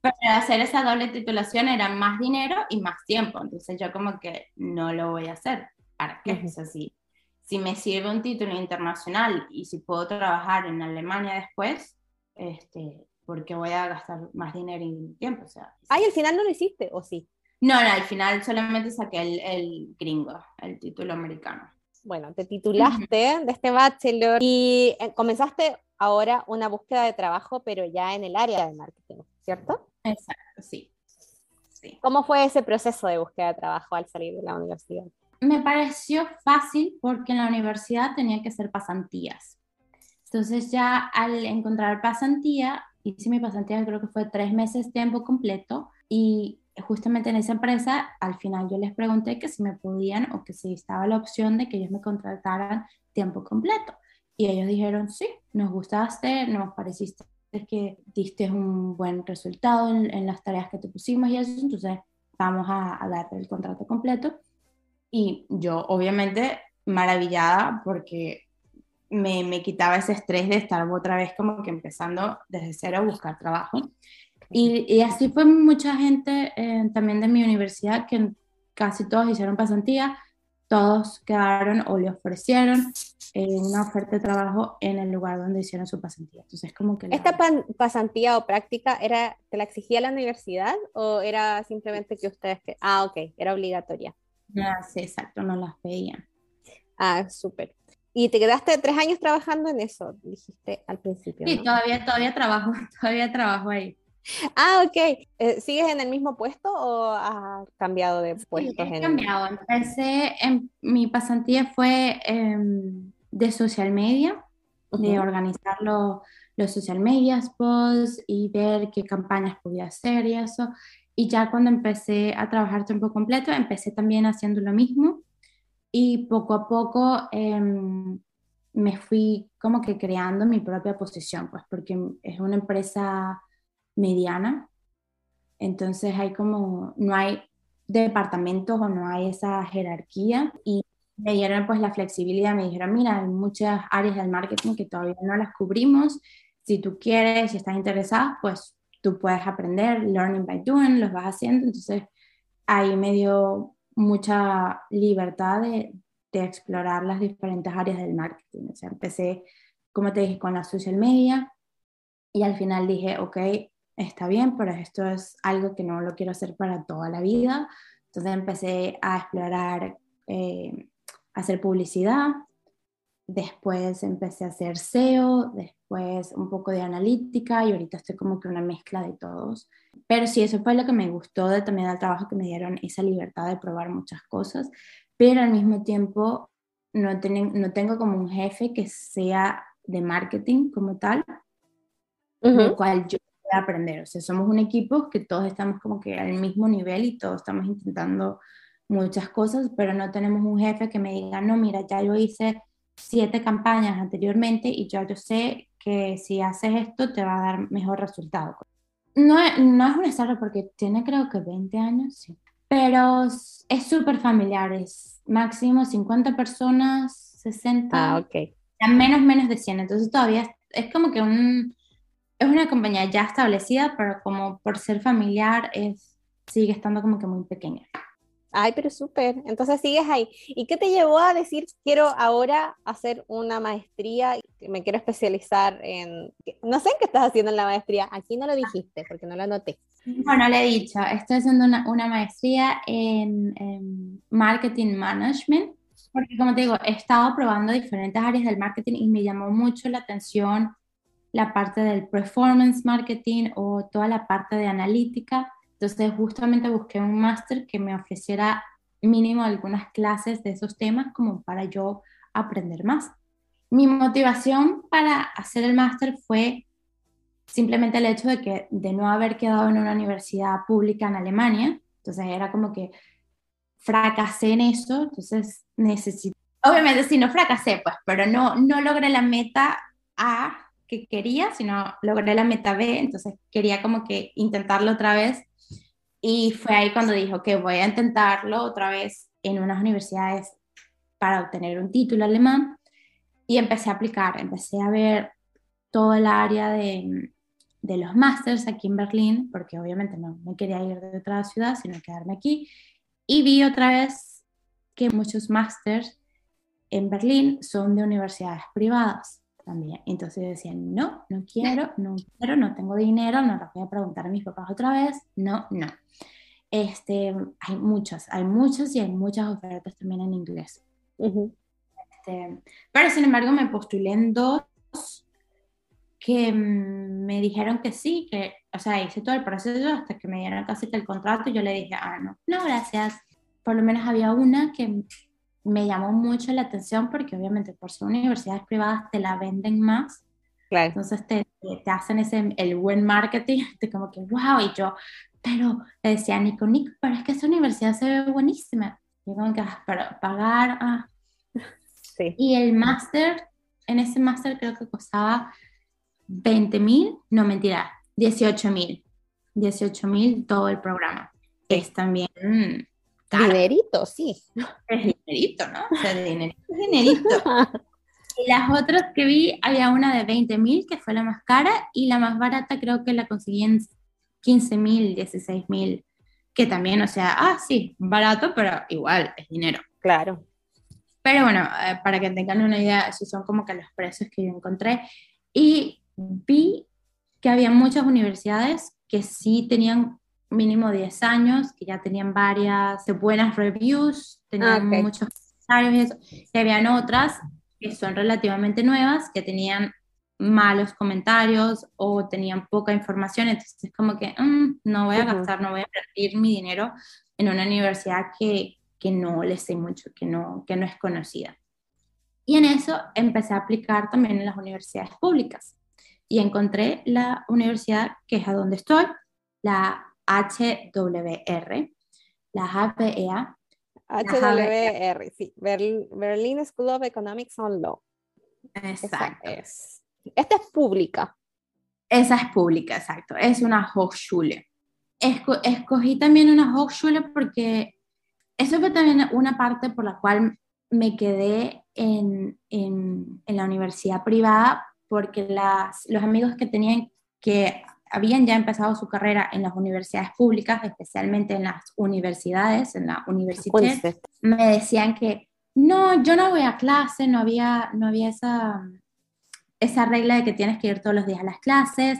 Pero hacer esa doble titulación era más dinero y más tiempo. Entonces yo como que no lo voy a hacer. ¿Para qué? es así si me sirve un título internacional y si puedo trabajar en Alemania después, este, porque voy a gastar más dinero y tiempo. O sea, Ay, al final no lo hiciste, ¿o sí? No, no, al final solamente saqué el, el gringo, el título americano bueno, te titulaste de este bachelor y eh, comenzaste ahora una búsqueda de trabajo, pero ya en el área de marketing, ¿cierto? Exacto, sí. sí. ¿Cómo fue ese proceso de búsqueda de trabajo al salir de la universidad? Me pareció fácil porque en la universidad tenía que hacer pasantías. Entonces ya al encontrar pasantía, hice mi pasantía creo que fue tres meses tiempo completo y justamente en esa empresa, al final yo les pregunté que si me podían o que si estaba la opción de que ellos me contrataran tiempo completo. Y ellos dijeron, sí, nos gustaste, nos pareciste que diste un buen resultado en, las tareas que te pusimos y eso, entonces vamos a, a darte el contrato completo. Y yo, obviamente, maravillada porque me, me, quitaba ese estrés de estar otra vez como que empezando desde cero a buscar trabajo. Y, así fue mucha gente eh, también de mi universidad que casi todos hicieron pasantía, todos quedaron o le ofrecieron eh, una oferta de trabajo en el lugar donde hicieron su pasantía. Entonces, como que... ¿Esta pasantía o práctica era, te la exigía la universidad o era simplemente que ustedes... Que... Ah, ok, era obligatoria. Ah, sí, exacto, no las veían. Ah, súper. Y te quedaste tres años trabajando en eso, dijiste al principio. Sí, todavía, todavía trabajo, todavía trabajo ahí. Ah, ok. Eh, ¿Sigues en el mismo puesto o has cambiado de puesto? Sí, he cambiado. Empecé, en, mi pasantía fue em, de social media, de organizar los social media posts y ver qué campañas podía hacer y eso. Y ya cuando empecé a trabajar tiempo completo, empecé también haciendo lo mismo. Y poco a poco em, me fui como que creando mi propia posición, pues porque es una empresa mediana. Entonces hay como, no hay departamentos o no hay esa jerarquía. Y me dieron pues la flexibilidad, me dijeron, mira, hay muchas áreas del marketing que todavía no las cubrimos, si tú quieres, si estás interesada, pues tú puedes aprender, learning by doing, los vas haciendo, entonces ahí me dio mucha libertad de, de explorar las diferentes áreas del marketing, o sea, empecé, como te dije, con la social media y al final dije, ok, está bien, pero esto es algo que no lo quiero hacer para toda la vida, entonces empecé a explorar eh, hacer publicidad, después empecé a hacer SEO, después un poco de analítica y ahorita estoy como que una mezcla de todos. Pero sí, eso fue lo que me gustó de, también del trabajo que me dieron, esa libertad de probar muchas cosas, pero al mismo tiempo no, no tengo como un jefe que sea de marketing como tal, lo cual yo a aprender. O sea, somos un equipo que todos estamos como que al mismo nivel y todos estamos intentando muchas cosas, pero no tenemos un jefe que me diga, no, mira, ya yo hice siete campañas anteriormente y ya yo sé que si haces esto te va a dar mejor resultado. No, no es un startup porque tiene creo que 20 años, sí. Pero es súper familiar, es máximo 50 personas, 60. Ah, ok. menos, menos de 100. Entonces todavía es como que un, es una compañía ya establecida, pero como por ser familiar es, sigue estando como que muy pequeña. Ay, pero súper. Entonces sigues ahí. ¿Y qué te llevó a decir, quiero ahora hacer una maestría, me quiero especializar en, no sé en qué estás haciendo en la maestría, aquí no lo dijiste porque no lo anoté. Bueno, le he dicho, estoy haciendo una, una maestría en, marketing management, porque como te digo, he estado probando diferentes áreas del marketing y me llamó mucho la atención la parte del performance marketing o toda la parte de analítica. Entonces justamente busqué un máster que me ofreciera mínimo algunas clases de esos temas como para yo aprender más. Mi motivación para hacer el máster fue simplemente el hecho de que de no haber quedado en una universidad pública en Alemania, entonces era como que fracasé en eso, entonces necesito, obviamente si no fracasé, pues, pero no, no logré la meta A que quería, sino logré la meta B, entonces quería como que intentarlo otra vez y fue ahí cuando dijo que voy a intentarlo otra vez en unas universidades para obtener un título alemán. Y empecé a aplicar, empecé a ver todo el área de, de los másters aquí en Berlín, porque obviamente no me quería ir de otra ciudad, sino quedarme aquí. Y vi otra vez que muchos másters en Berlín son de universidades privadas también. Entonces decía, no, no quiero, no quiero, no tengo dinero, no lo voy a preguntar a mis papás otra vez, no, no. Este, hay muchas, hay muchas y hay muchas ofertas también en inglés. este, pero sin embargo me postulé en dos que me dijeron que sí, que, o sea, hice todo el proceso hasta que me dieron casi que el contrato y yo le dije, ah, no, no, gracias. Por lo menos había una que me llamó mucho la atención porque obviamente por ser universidades privadas te la venden más. Claro. Entonces te, te, hacen ese, el buen marketing, te como que, wow, y yo, pero le decía Nico, Nico, pero es que esa universidad se ve buenísima. Y como que, ah, para pagar, ah. Sí. Y el máster, en ese máster creo que costaba 20 mil, no mentira, 18 mil. 18 mil todo el programa. Es también Dinerito, sí. Es dinerito, ¿no? O sea, dinerito, dinerito. y las otras que vi, había una de 20 mil, que fue la más cara, y la más barata creo que la conseguí en 15 mil, 16 mil, que también, o sea, ah, sí, barato, pero igual es dinero. Claro. Pero bueno, eh, para que tengan una idea, esos son como que los precios que yo encontré. Y vi que había muchas universidades que sí tenían mínimo 10 años, que ya tenían varias buenas reviews, tenían ah, muchos comentarios y habían otras que son relativamente nuevas, que tenían malos comentarios o tenían poca información, entonces es como que mm, no voy a gastar, no voy a invertir mi dinero en una universidad que, que no le sé mucho, que no, que no es conocida. Y en eso empecé a aplicar también en las universidades públicas. Y encontré la universidad que es a donde estoy, la HWR, la HBEA. HWR, sí, Berlin School of Economics and Law. Exacto. Esta es pública. Esa es pública, exacto. Es una Hochschule. escogí también una Hochschule porque eso fue también una parte por la cual me quedé en, en, en la universidad privada porque las, los amigos que tenían que habían ya empezado su carrera en las universidades públicas, especialmente en las universidades, en la universidad, me decían que no, yo no voy a clase, no había, no había esa, esa regla de que tienes que ir todos los días a las clases.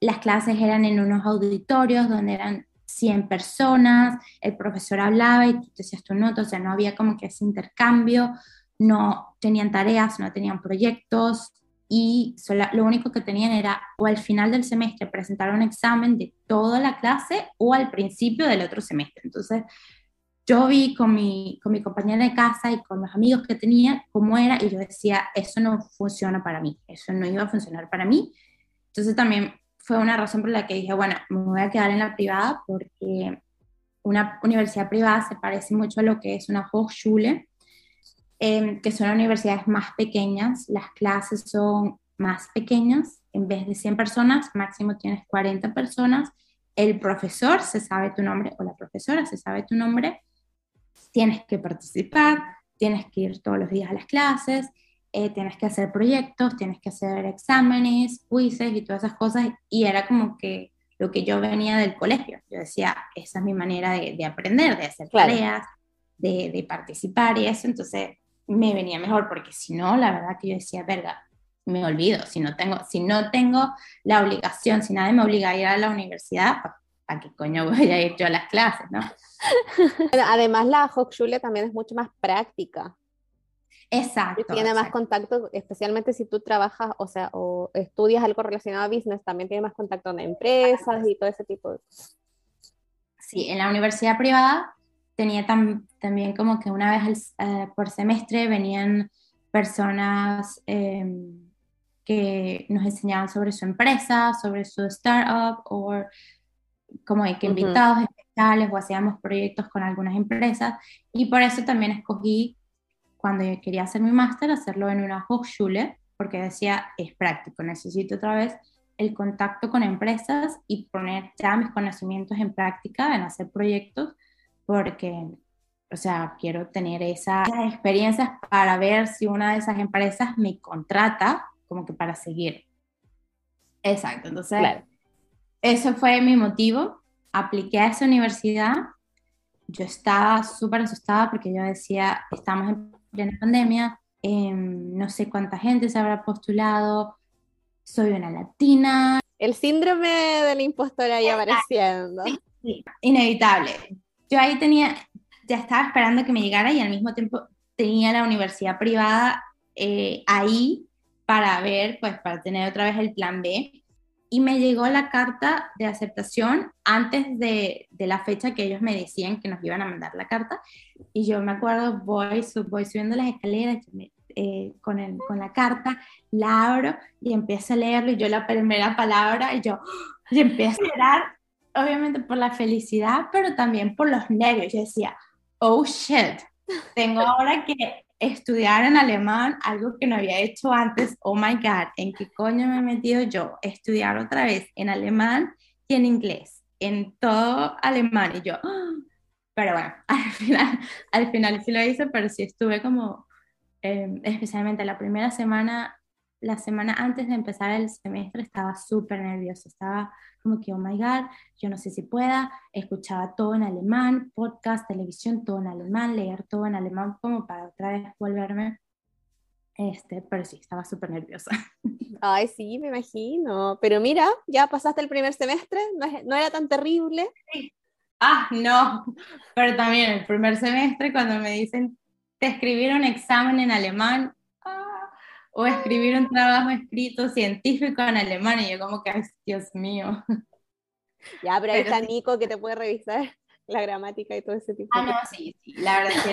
Las clases eran en unos auditorios donde eran 100 personas, el profesor hablaba y tú decías tu nota, o sea, no había como que ese intercambio, no tenían tareas, no tenían proyectos, y lo único que tenían era o al final del semestre presentar un examen de toda la clase o al principio del otro semestre. Entonces, yo vi con mi, con mi compañera de casa y con los amigos que tenía cómo era y yo decía, eso no funciona para mí, eso no iba a funcionar para mí. Entonces también fue una razón por la que dije, bueno, me voy a quedar en la privada porque una universidad privada se parece mucho a lo que es una Hochschule, Em, que son universidades más pequeñas, las clases son más pequeñas, en vez de 100 personas, máximo tienes 40 personas, el profesor se sabe tu nombre o la profesora se sabe tu nombre, tienes que participar, tienes que ir todos los días a las clases, eh, tienes que hacer proyectos, tienes que hacer exámenes, quizzes y todas esas cosas, y era como que lo que yo venía del colegio, yo decía, esa es mi manera de, aprender, de hacer tareas, de, de participar y eso, entonces me venía mejor, porque si no, la verdad que yo decía, verga, me olvido, si no tengo, si no tengo la obligación, si nadie me obliga a ir a la universidad, ¿para qué coño voy a ir yo a las clases, no? Además, la Hochschule también es mucho más práctica. Exacto. Tiene más contacto, especialmente si tú trabajas, o sea, o estudias algo relacionado a business, también tiene más contacto con empresas y todo ese tipo de cosas. Sí, en la universidad privada tenía también como que una vez eh, por semestre venían personas em, que nos enseñaban sobre su empresa, sobre su startup, o como hay que invitados especiales o hacíamos proyectos con algunas empresas. Y por eso también escogí, cuando yo quería hacer mi máster, hacerlo en una Hochschule, porque decía, es práctico, necesito otra vez el contacto con empresas y poner ya mis conocimientos en práctica, en hacer proyectos porque, o sea, quiero tener esas experiencias para ver si una de esas empresas me contrata como que para seguir. Exacto, entonces, eso fue mi motivo. Apliqué a esa universidad. Yo estaba súper asustada porque yo decía, estamos en plena pandemia, em, no sé cuánta gente se habrá postulado, soy una latina. El síndrome de la impostora ahí apareciendo. sí, inevitable yo ahí tenía, ya estaba esperando que me llegara y al mismo tiempo tenía la universidad privada eh, ahí para ver, pues para tener otra vez el plan B. Y me llegó la carta de aceptación antes de, de la fecha que ellos me decían que nos iban a mandar la carta. Y yo me acuerdo, voy, voy subiendo las escaleras eh, con, el, con la carta, la abro y empiezo a leerlo y yo la primera palabra y yo y empiezo a llorar obviamente por la felicidad, pero también por los nervios. Yo decía, oh shit, tengo ahora que estudiar en alemán, algo que no había hecho antes. Oh my God, ¿en qué coño me he metido yo? Estudiar otra vez en alemán y en inglés, en todo alemán. Y yo, pero bueno, al final, al final sí lo hice, pero sí estuve como, em, especialmente la primera semana, la semana antes de empezar el semestre, estaba súper nerviosa, estaba como que, oh my God, yo no sé si pueda, escuchaba todo en alemán, podcast, televisión, todo en alemán, leer todo en alemán, como para otra vez volverme, este, pero sí, estaba súper nerviosa. Ay, sí, me imagino, pero mira, ya pasaste el primer semestre, no, no era tan terrible. Ah, no, pero también el primer semestre cuando me dicen, te escribieron examen en alemán, o escribir un trabajo escrito científico en alemán y yo como que, ay, Dios mío. Ya, pero ahí está Nico que te puede revisar la gramática y todo ese tipo. Ah, no, sí, sí, la verdad es que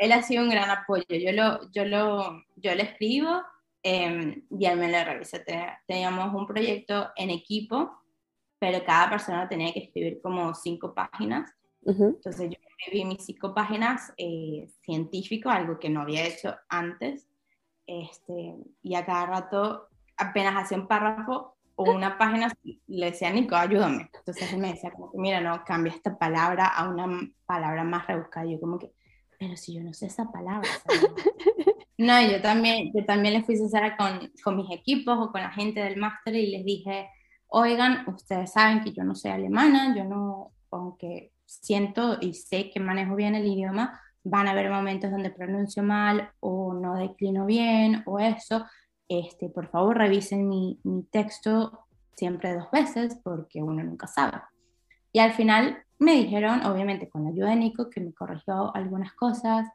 él ha sido, un gran apoyo. Yo lo, yo lo, yo lo escribo em, y él me lo revisa. Teníamos un proyecto en equipo, pero cada persona tenía que escribir como cinco páginas. Entonces yo escribí mis cinco páginas eh, científico, algo que no había hecho antes este, y a cada rato apenas hacía un párrafo, o una página, le decía, Nico, ayúdame. Entonces él me decía, como que, mira, no, cambia esta palabra a una palabra más rebuscada. Yo como que, pero si yo no sé esa palabra. no, yo también, yo también les fui sincera con, con mis equipos o con la gente del máster y les dije, oigan, ustedes saben que yo no soy alemana, yo no, aunque siento y sé que manejo bien el idioma, van a haber momentos donde pronuncio mal o no declino bien o eso. Este, por favor, revisen mi, mi texto siempre dos veces porque uno nunca sabe. Y al final me dijeron, obviamente con la ayuda de Nico, que me corrigió algunas cosas,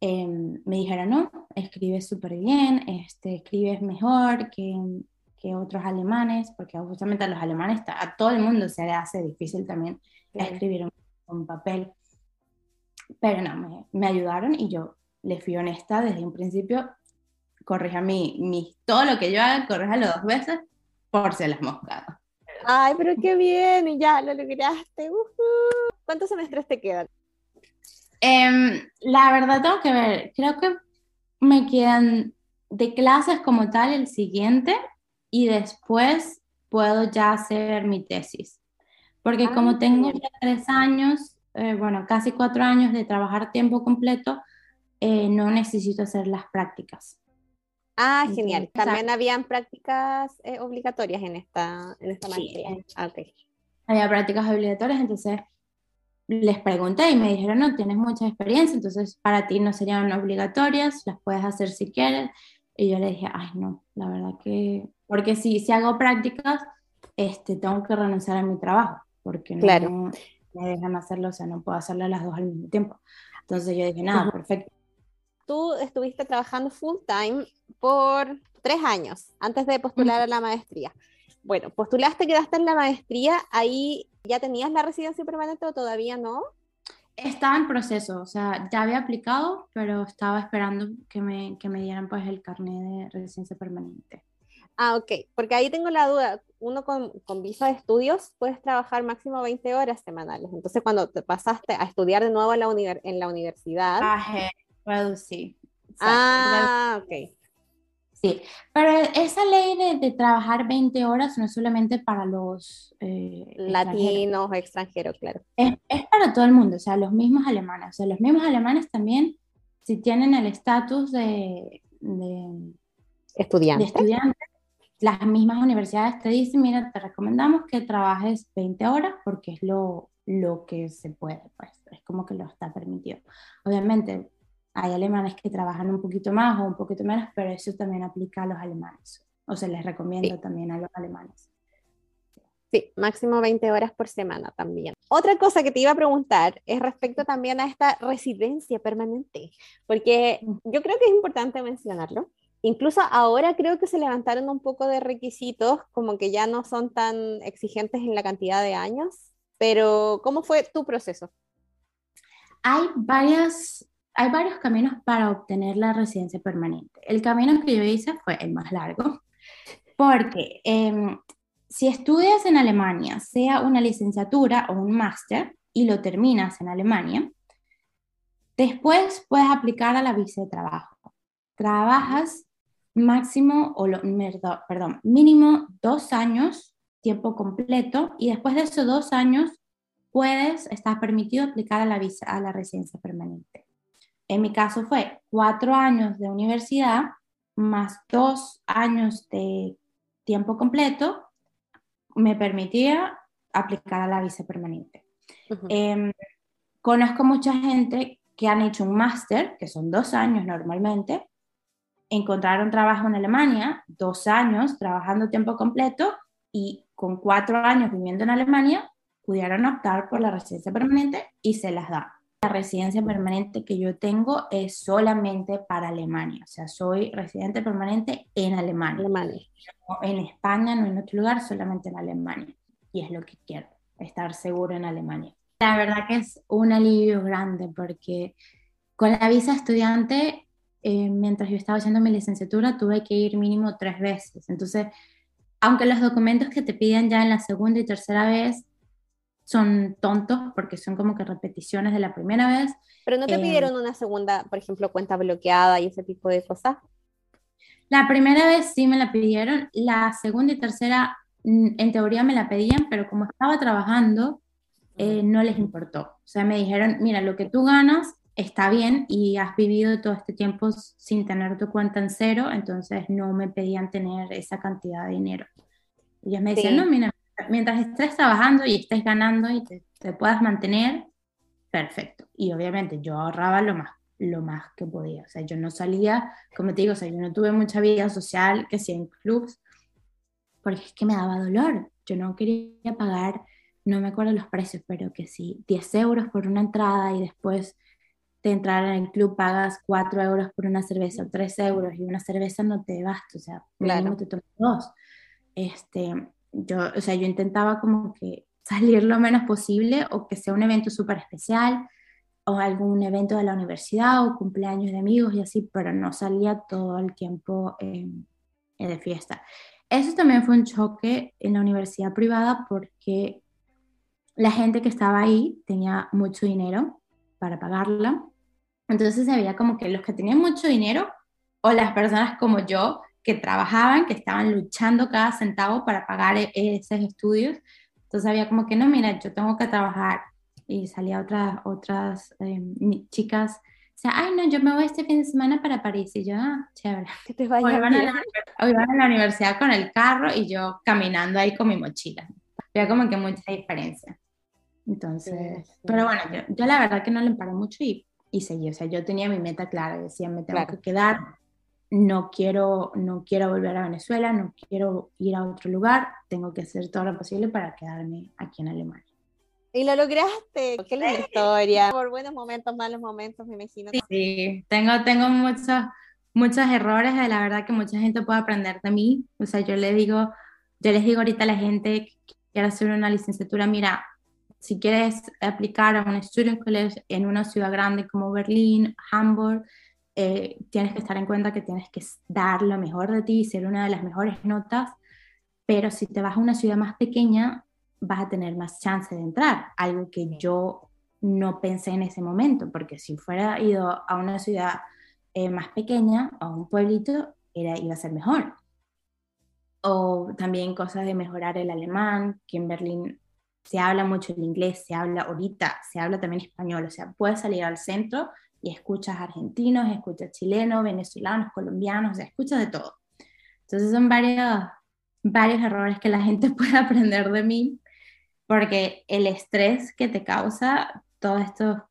em, me dijeron, no, escribes súper bien, este, escribes mejor que, que, otros alemanes, porque justamente a los alemanes, a todo el mundo se le hace difícil también escribir un, papel. Pero no, me, me, ayudaron y yo le fui honesta desde un principio, corrija mi, mi, todo lo que yo haga, corríjalo dos veces por si las moscadas. Ay, pero qué bien, y ya lo lograste. ¿Cuántos semestres te quedan? Em, la verdad tengo que ver, creo que me quedan de clases como tal el siguiente y después puedo ya hacer mi tesis. Porque ah, como tengo ya tres años, eh, bueno, casi cuatro años de trabajar tiempo completo, eh, no necesito hacer las prácticas. Ah, genial. También habían prácticas eh, obligatorias en esta, en esta materia. Ah, Había prácticas obligatorias, entonces les pregunté y me dijeron, no, tienes mucha experiencia, entonces para ti no serían obligatorias, las puedes hacer si quieres. Y yo le dije, ay, no, la verdad que, porque si, si hago prácticas, este, tengo que renunciar a mi trabajo, porque no claro. Me dejan hacerlo, o sea, no puedo hacerlo las dos al mismo tiempo. Entonces yo dije, nada, perfecto tú estuviste trabajando full time por tres años antes de postular a la maestría. Bueno, postulaste, quedaste en la maestría, ahí ya tenías la residencia permanente o todavía no? Estaba en proceso, o sea, ya había aplicado, pero estaba esperando que me, que me dieran pues el carnet de residencia permanente. Ah, ok, porque ahí tengo la duda, uno con, con, visa de estudios puedes trabajar máximo 20 horas semanales, entonces cuando te pasaste a estudiar de nuevo en la, en la universidad... Ah, Reducir. Ah, ok. Sí, pero esa ley de, de, trabajar 20 horas no es solamente para los eh, latinos o extranjeros, claro. Es, es, para todo el mundo, o sea, los mismos alemanes. O sea, los mismos alemanes también, si tienen el estatus de, de, estudiante. de estudiante, las mismas universidades te dicen, mira, te recomendamos que trabajes 20 horas porque es lo, lo que se puede, pues, es como que lo está permitido. Obviamente, hay alemanes que trabajan un poquito más o un poquito menos, pero eso también aplica a los alemanes. O se les recomienda también a los alemanes. Sí, máximo 20 horas por semana también. Otra cosa que te iba a preguntar es respecto también a esta residencia permanente, porque yo creo que es importante mencionarlo. Incluso ahora creo que se levantaron un poco de requisitos, como que ya no son tan exigentes en la cantidad de años, pero ¿cómo fue tu proceso? Hay varias hay varios caminos para obtener la residencia permanente. El camino que yo hice fue el más largo, porque em, si estudias en Alemania, sea una licenciatura o un máster, y lo terminas en Alemania, después puedes aplicar a la visa de trabajo. Trabajas máximo, o lo, perdón, mínimo dos años, tiempo completo, y después de esos dos años puedes, estás permitido aplicar a la visa, a la residencia permanente. En mi caso fue cuatro años de universidad más dos años de tiempo completo, me permitía aplicar a la visa permanente. Em, conozco mucha gente que han hecho un máster, que son dos años normalmente, encontraron trabajo en Alemania, dos años trabajando tiempo completo y con cuatro años viviendo en Alemania, pudieron optar por la residencia permanente y se las da la residencia permanente que yo tengo es solamente para Alemania, o sea, soy residente permanente en Alemania. en España, no en otro lugar, solamente en Alemania. Y es lo que quiero, estar seguro en Alemania. La verdad que es un alivio grande porque con la visa estudiante, eh, mientras yo estaba haciendo mi licenciatura, tuve que ir mínimo tres veces. Entonces, aunque los documentos que te piden ya en la segunda y tercera vez son tontos porque son como que repeticiones de la primera vez. Pero no te eh, pidieron una segunda, por ejemplo, cuenta bloqueada y ese tipo de cosas. La primera vez sí me la pidieron, la segunda y tercera mm, en teoría me la pedían, pero como estaba trabajando, eh, no les importó. O sea, me dijeron, mira, lo que tú ganas está bien y has vivido todo este tiempo sin tener tu cuenta en cero, entonces no me pedían tener esa cantidad de dinero. Ellos me decían, no, mira, mientras estés trabajando y estés ganando y te, te, puedas mantener, perfecto. Y obviamente yo ahorraba lo más, lo más que podía. O sea, yo no salía, como te digo, o sea, yo no tuve mucha vida social, que sea en clubs, porque es que me daba dolor. Yo no quería pagar, no me acuerdo los precios, pero que sí, 10 euros por una entrada y después de entrar en el club pagas 4 euros por una cerveza o 3 euros y una cerveza no te basta, o sea, claro. te tomas dos. Este, yo, o sea, yo intentaba como que salir lo menos posible o que sea un evento súper especial o algún evento de la universidad o cumpleaños de amigos y así, pero no salía todo el tiempo de fiesta. Eso también fue un choque en la universidad privada porque la gente que estaba ahí tenía mucho dinero para pagarla. Entonces había como que los que tenían mucho dinero o las personas como yo que trabajaban, que estaban luchando cada centavo para pagar e-, esos estudios. Entonces había como que, no, mira, yo tengo que trabajar. Y salía otras, otras em, chicas, o sea, ay, no, yo me voy este fin de semana para París. Y yo, ah, chévere. Que te vaya hoy, van a la, hoy van a la universidad con el carro y yo caminando ahí con mi mochila. Había como que mucha diferencia. Entonces, pero bueno, yo, yo, la verdad que no le paré mucho y, y seguí. O sea, yo tenía mi meta clara, decía, me tengo que quedar no quiero, no quiero volver a Venezuela, no quiero ir a otro lugar, tengo que hacer todo lo posible para quedarme aquí en Alemania. Y lo lograste, qué linda historia. Por buenos momentos, malos momentos, me imagino. Sí, tengo, tengo muchos, muchos errores, de la verdad que mucha gente puede aprender de mí. O sea, yo le digo, yo les digo ahorita a la gente que quiere hacer una licenciatura, mira, si quieres aplicar a un student college en una ciudad grande como Berlín, Hamburg, eh, tienes que estar en cuenta que tienes que dar lo mejor de ti, ser una de las mejores notas, pero si te vas a una ciudad más pequeña, vas a tener más chance de entrar, algo que yo no pensé en ese momento, porque si fuera ido a una ciudad eh, más pequeña, a un pueblito, era, iba a ser mejor. O también cosas de mejorar el alemán, que en Berlín se habla mucho el inglés, se habla ahorita, se habla también español, o sea, puedes salir al centro y escuchas argentinos, escuchas chilenos, venezolanos, colombianos, o sea, escuchas de todo. Entonces son varios, varios errores que la gente puede aprender de mí, porque el estrés que te causa todas estas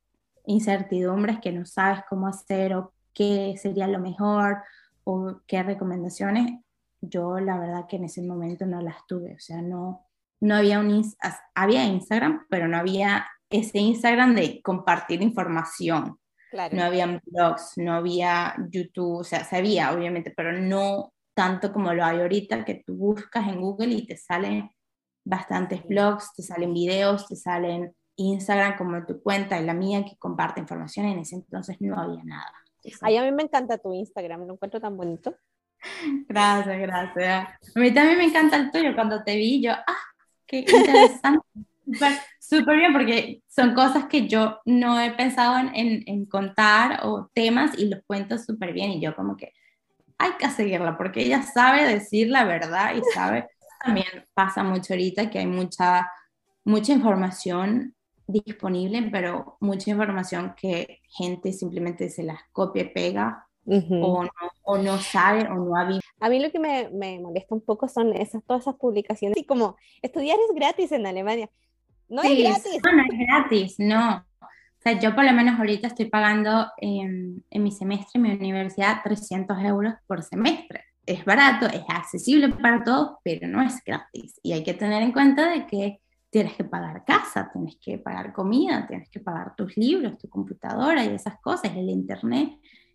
incertidumbres que no sabes cómo hacer o qué sería lo mejor o qué recomendaciones, yo la verdad que en ese momento no las tuve, o sea, no, no había un, había Instagram, pero no había ese Instagram de compartir información. No había blogs, no había YouTube, o sea, sabía obviamente, pero no tanto como lo hay ahorita, que tú buscas en Google y te salen bastantes blogs, te salen videos, te salen Instagram como tu cuenta y la mía que comparte información. En ese entonces no había nada. Ay, a mí me encanta tu Instagram, lo encuentro tan bonito. Gracias, gracias. A mí también me encanta el tuyo. Cuando te vi, yo, ah, qué interesante. Súper bien, porque son cosas que yo no he pensado en, en, contar o temas y los cuento súper bien y yo como que hay que seguirla porque ella sabe decir la verdad y sabe, también pasa mucho ahorita que hay mucha, mucha información disponible, pero mucha información que gente simplemente se las copia y pega o, no, o, no, sabe o no ha visto. A mí lo que me, me molesta un poco son esas, todas esas publicaciones, y como estudiar es gratis en Alemania. No es gratis. No, no es gratis, no. O sea, yo por lo menos ahorita estoy pagando en, en mi semestre, en mi universidad, 300 euros por semestre. Es barato, es accesible para todos, pero no es gratis. Y hay que tener en cuenta de que tienes que pagar casa, tienes que pagar comida, tienes que pagar tus libros, tu computadora y esas cosas, el internet.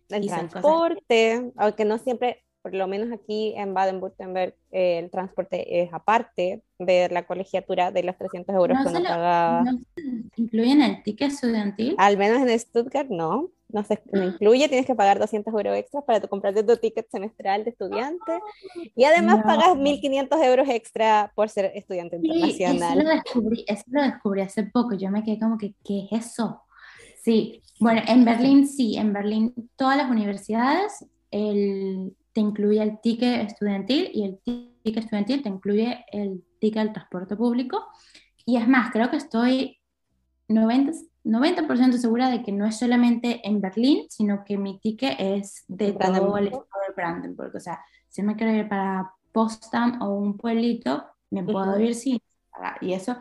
El transporte, aunque no siempre, por lo menos aquí en Baden-Württemberg, eh, el transporte es aparte de la colegiatura de los 300 euros que uno pagaba. ¿No incluyen el ticket estudiantil? Al menos en Stuttgart no. No se no ah. incluye, tienes que pagar 200 euros extra para tu comprarte tu ticket semestral de estudiante y además pagas 1.500 euros extra por ser estudiante internacional. Eso lo, descubrí, eso lo descubrí hace poco, yo me quedé como que, ¿qué es eso? Sí, bueno, en Berlín sí, en Berlín todas las universidades el, te incluye el ticket estudiantil y el ticket estudiantil te incluye el ticket del transporte público. Y es más, creo que estoy 90, 90% segura de que no es solamente en Berlín, sino que mi ticket es de todo el estado de Brandenburg. O sea, si me quiero ir para Potsdam o un pueblito, me puedo ir sin Y eso,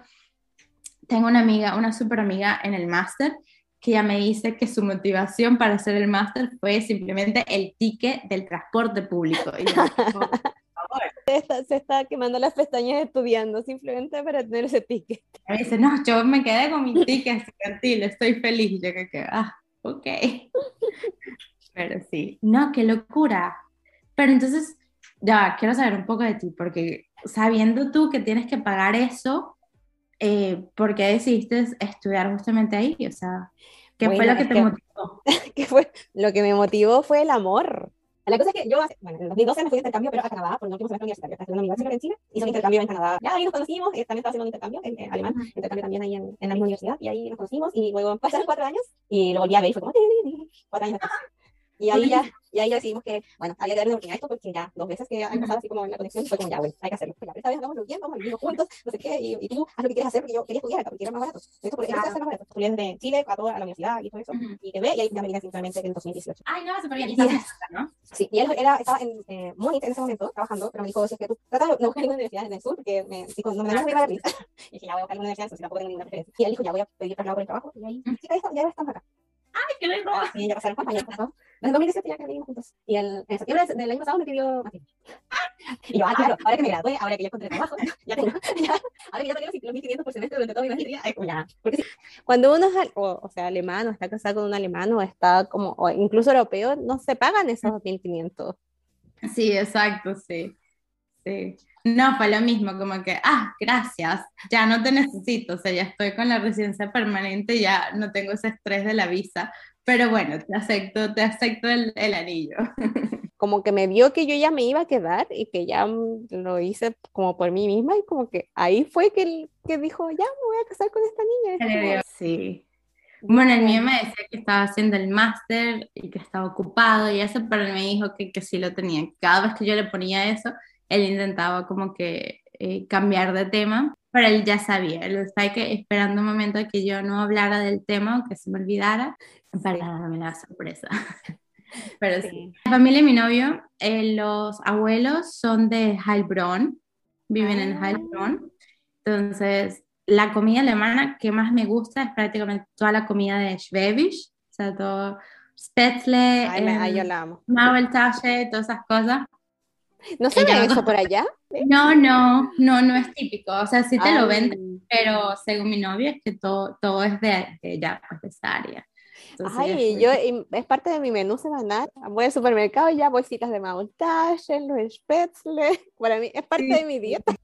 tengo una amiga, una super amiga en el máster, que ya me dice que su motivación para hacer el máster fue simplemente el ticket del transporte público. Y yo, se está, quemando las pestañas estudiando simplemente para tener ese ticket. Me dice, no, yo me quedé con mi ticket estudiantil, estoy feliz. Yo que, ah, ok. Pero sí, no, qué locura. Pero entonces, ya, quiero saber un poco de ti, porque sabiendo tú que tienes que pagar eso, eh, ¿por qué decidiste estudiar justamente ahí? O sea, ¿qué fue lo que te motivó? ¿Qué fue? Lo que me motivó fue el amor. La cosa es que yo, bueno, en 2012 me fui de intercambio, pero a Canadá, por el último semestre universitario. Estaba haciendo una universidad en Chile, hice un intercambio en Canadá. Ya ahí nos conocimos, eh, también estaba haciendo un intercambio en, en alemán, intercambio también ahí en, en, la misma universidad, y ahí nos conocimos, y luego pasaron cuatro años, y lo volví a ver, y fue como, cuatro años después. Y ahí ya, y ahí decidimos que, bueno, había que darle una oportunidad a esto porque ya dos veces que han pasado así como en la conexión fue como, ya, bueno, hay que hacerlo. Pues ya, esta vez hagámoslo bien, vamos a vivir juntos, no sé qué, y, y, tú haz lo que quieras hacer porque yo quería estudiar acá porque era más barato. Esto porque claro. más barato. Estudié desde Chile a toda la universidad y todo eso, uh -huh. y quedé, y ahí ya me vine simplemente en 2018. Ay, no, súper bien, y ¿no? Sí, y él era, estaba en eh, Múnich en ese momento, trabajando, pero me dijo, si es que tú trata de buscar ninguna universidad en el sur, porque me dijo, no me da muy a Berlín. y dije, ya voy a buscar universidad, entonces tampoco tengo ninguna preferencia. Y él dijo, ya voy a pedir traslado por el trabajo, y ahí, sí, ya estamos acá. ¡Ay, qué lindo! Y ya pasaron cuatro años, ¿no? Desde 2017 ya que vivimos juntos. Y el, en septiembre del año pasado me pidió matrimonio. Y yo, ah, claro, ahora que me gradué, ahora que ya encontré trabajo, ya tengo, ya, ahora que ya pagué los 1.500 por semestre durante toda mi maestría, es como ya. Porque sí, cuando uno es, o, o, sea, alemán, o está casado con un alemán, o está como, o incluso europeo, no se pagan esos 1.500. Sí, exacto, sí. Sí. No, fue lo mismo, como que, ah, gracias, ya no te necesito, o sea, ya estoy con la residencia permanente, ya no tengo ese estrés de la visa, pero bueno, te acepto, te acepto el, el anillo. Como que me vio que yo ya me iba a quedar y que ya lo hice como por mí misma y como que ahí fue que, que dijo, ya me voy a casar con esta niña. Sí. Bueno, el mío me decía que estaba haciendo el máster y que estaba ocupado y eso, pero él me dijo que, que sí lo tenía. Cada vez que yo le ponía eso, él intentaba como que eh, cambiar de tema, pero él ya sabía, él estaba que esperando un momento que yo no hablara del tema o que se me olvidara para darme la sorpresa. Pero sí. sí. La familia de mi novio, eh, los abuelos son de Heilbronn, viven ah. en Heilbronn. Entonces, la comida alemana que más me gusta es prácticamente toda la comida de Schwäbisch, o sea, todo Spätzle, Ay, me, ay, yo la amo. Mauertasche, todas esas cosas. ¿No se ve eso por allá? No, no, no, no es típico. O sea, sí te Ay. lo venden, pero según mi novio es que todo, todo es de, de ya, pues de esa área. Entonces, Ay, yo, es parte de mi menú semanal. Voy al supermercado y ya bolsitas de Maultache, los Spätzle. Para mí, es parte sí. de mi dieta.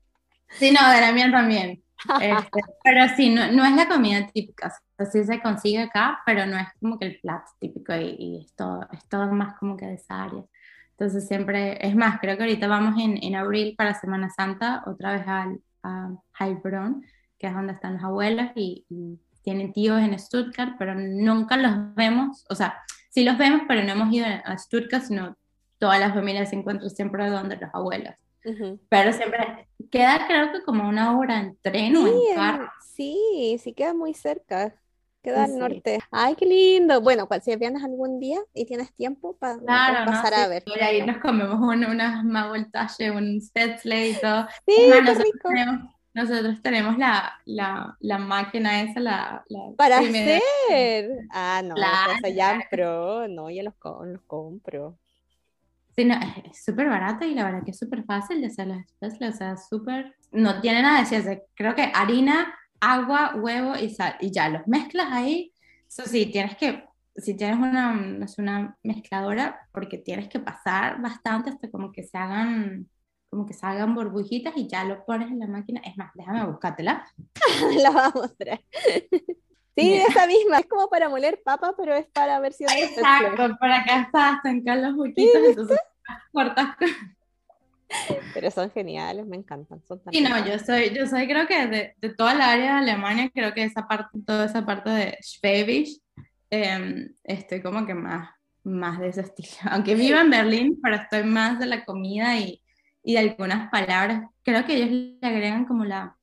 Sí, no, de la mía también. Este, pero sí, no, no, es la comida típica. O sea, sí se consigue acá, pero no es como que el plato típico y, y es, todo, es todo más como que de esa área. Entonces siempre, es más, creo que ahorita vamos en, en abril para Semana Santa, otra vez al, a Heilbronn, que es donde están los abuelos y, y, tienen tíos en Stuttgart, pero nunca los vemos, o sea, sí los vemos, pero no hemos ido a Stuttgart, sino todas las familias se encuentran siempre donde los abuelos. Uh -huh. Pero siempre queda creo que como una hora en tren sí, o en carro. Sí, sí queda muy cerca. Queda al sí. norte. Ay, qué lindo. Bueno, pues, si vienes algún día y tienes tiempo para claro, pasar no, a ver. Por ahí nos comemos un, unas magoltache, un spätzle y todo. Sí, qué rico. Tenemos, nosotros tenemos la, la, la, máquina esa, la... la para hacer. Ah, no, claro. entonces ya pro, no, yo los, los compro. Sí, no, es súper barata y la verdad que es súper fácil de hacer los spätzle, o sea, súper... No tiene nada de ciencia, creo que harina agua, huevo y sal, y ya los mezclas ahí. Eso sí, tienes que, si tienes una, no sé, una mezcladora, porque tienes que pasar bastante hasta como que se hagan, como que salgan burbujitas y ya lo pones en la máquina. Es más, déjame buscártela. la vamos a mostrar. Sí, yeah. esa misma, es como para moler papa, pero es para versiones Exacto, para acá está, sacar los juguitos, entonces cortas pero son geniales, me encantan. Son sí, no, yo soy, yo soy creo que de, de, toda la área de Alemania, creo que esa parte, toda esa parte de Schwäbisch, eh, estoy como que más, más de ese estilo. Aunque vivo en Berlín, pero estoy más de la comida y, y de algunas palabras. Creo que ellos le agregan como la,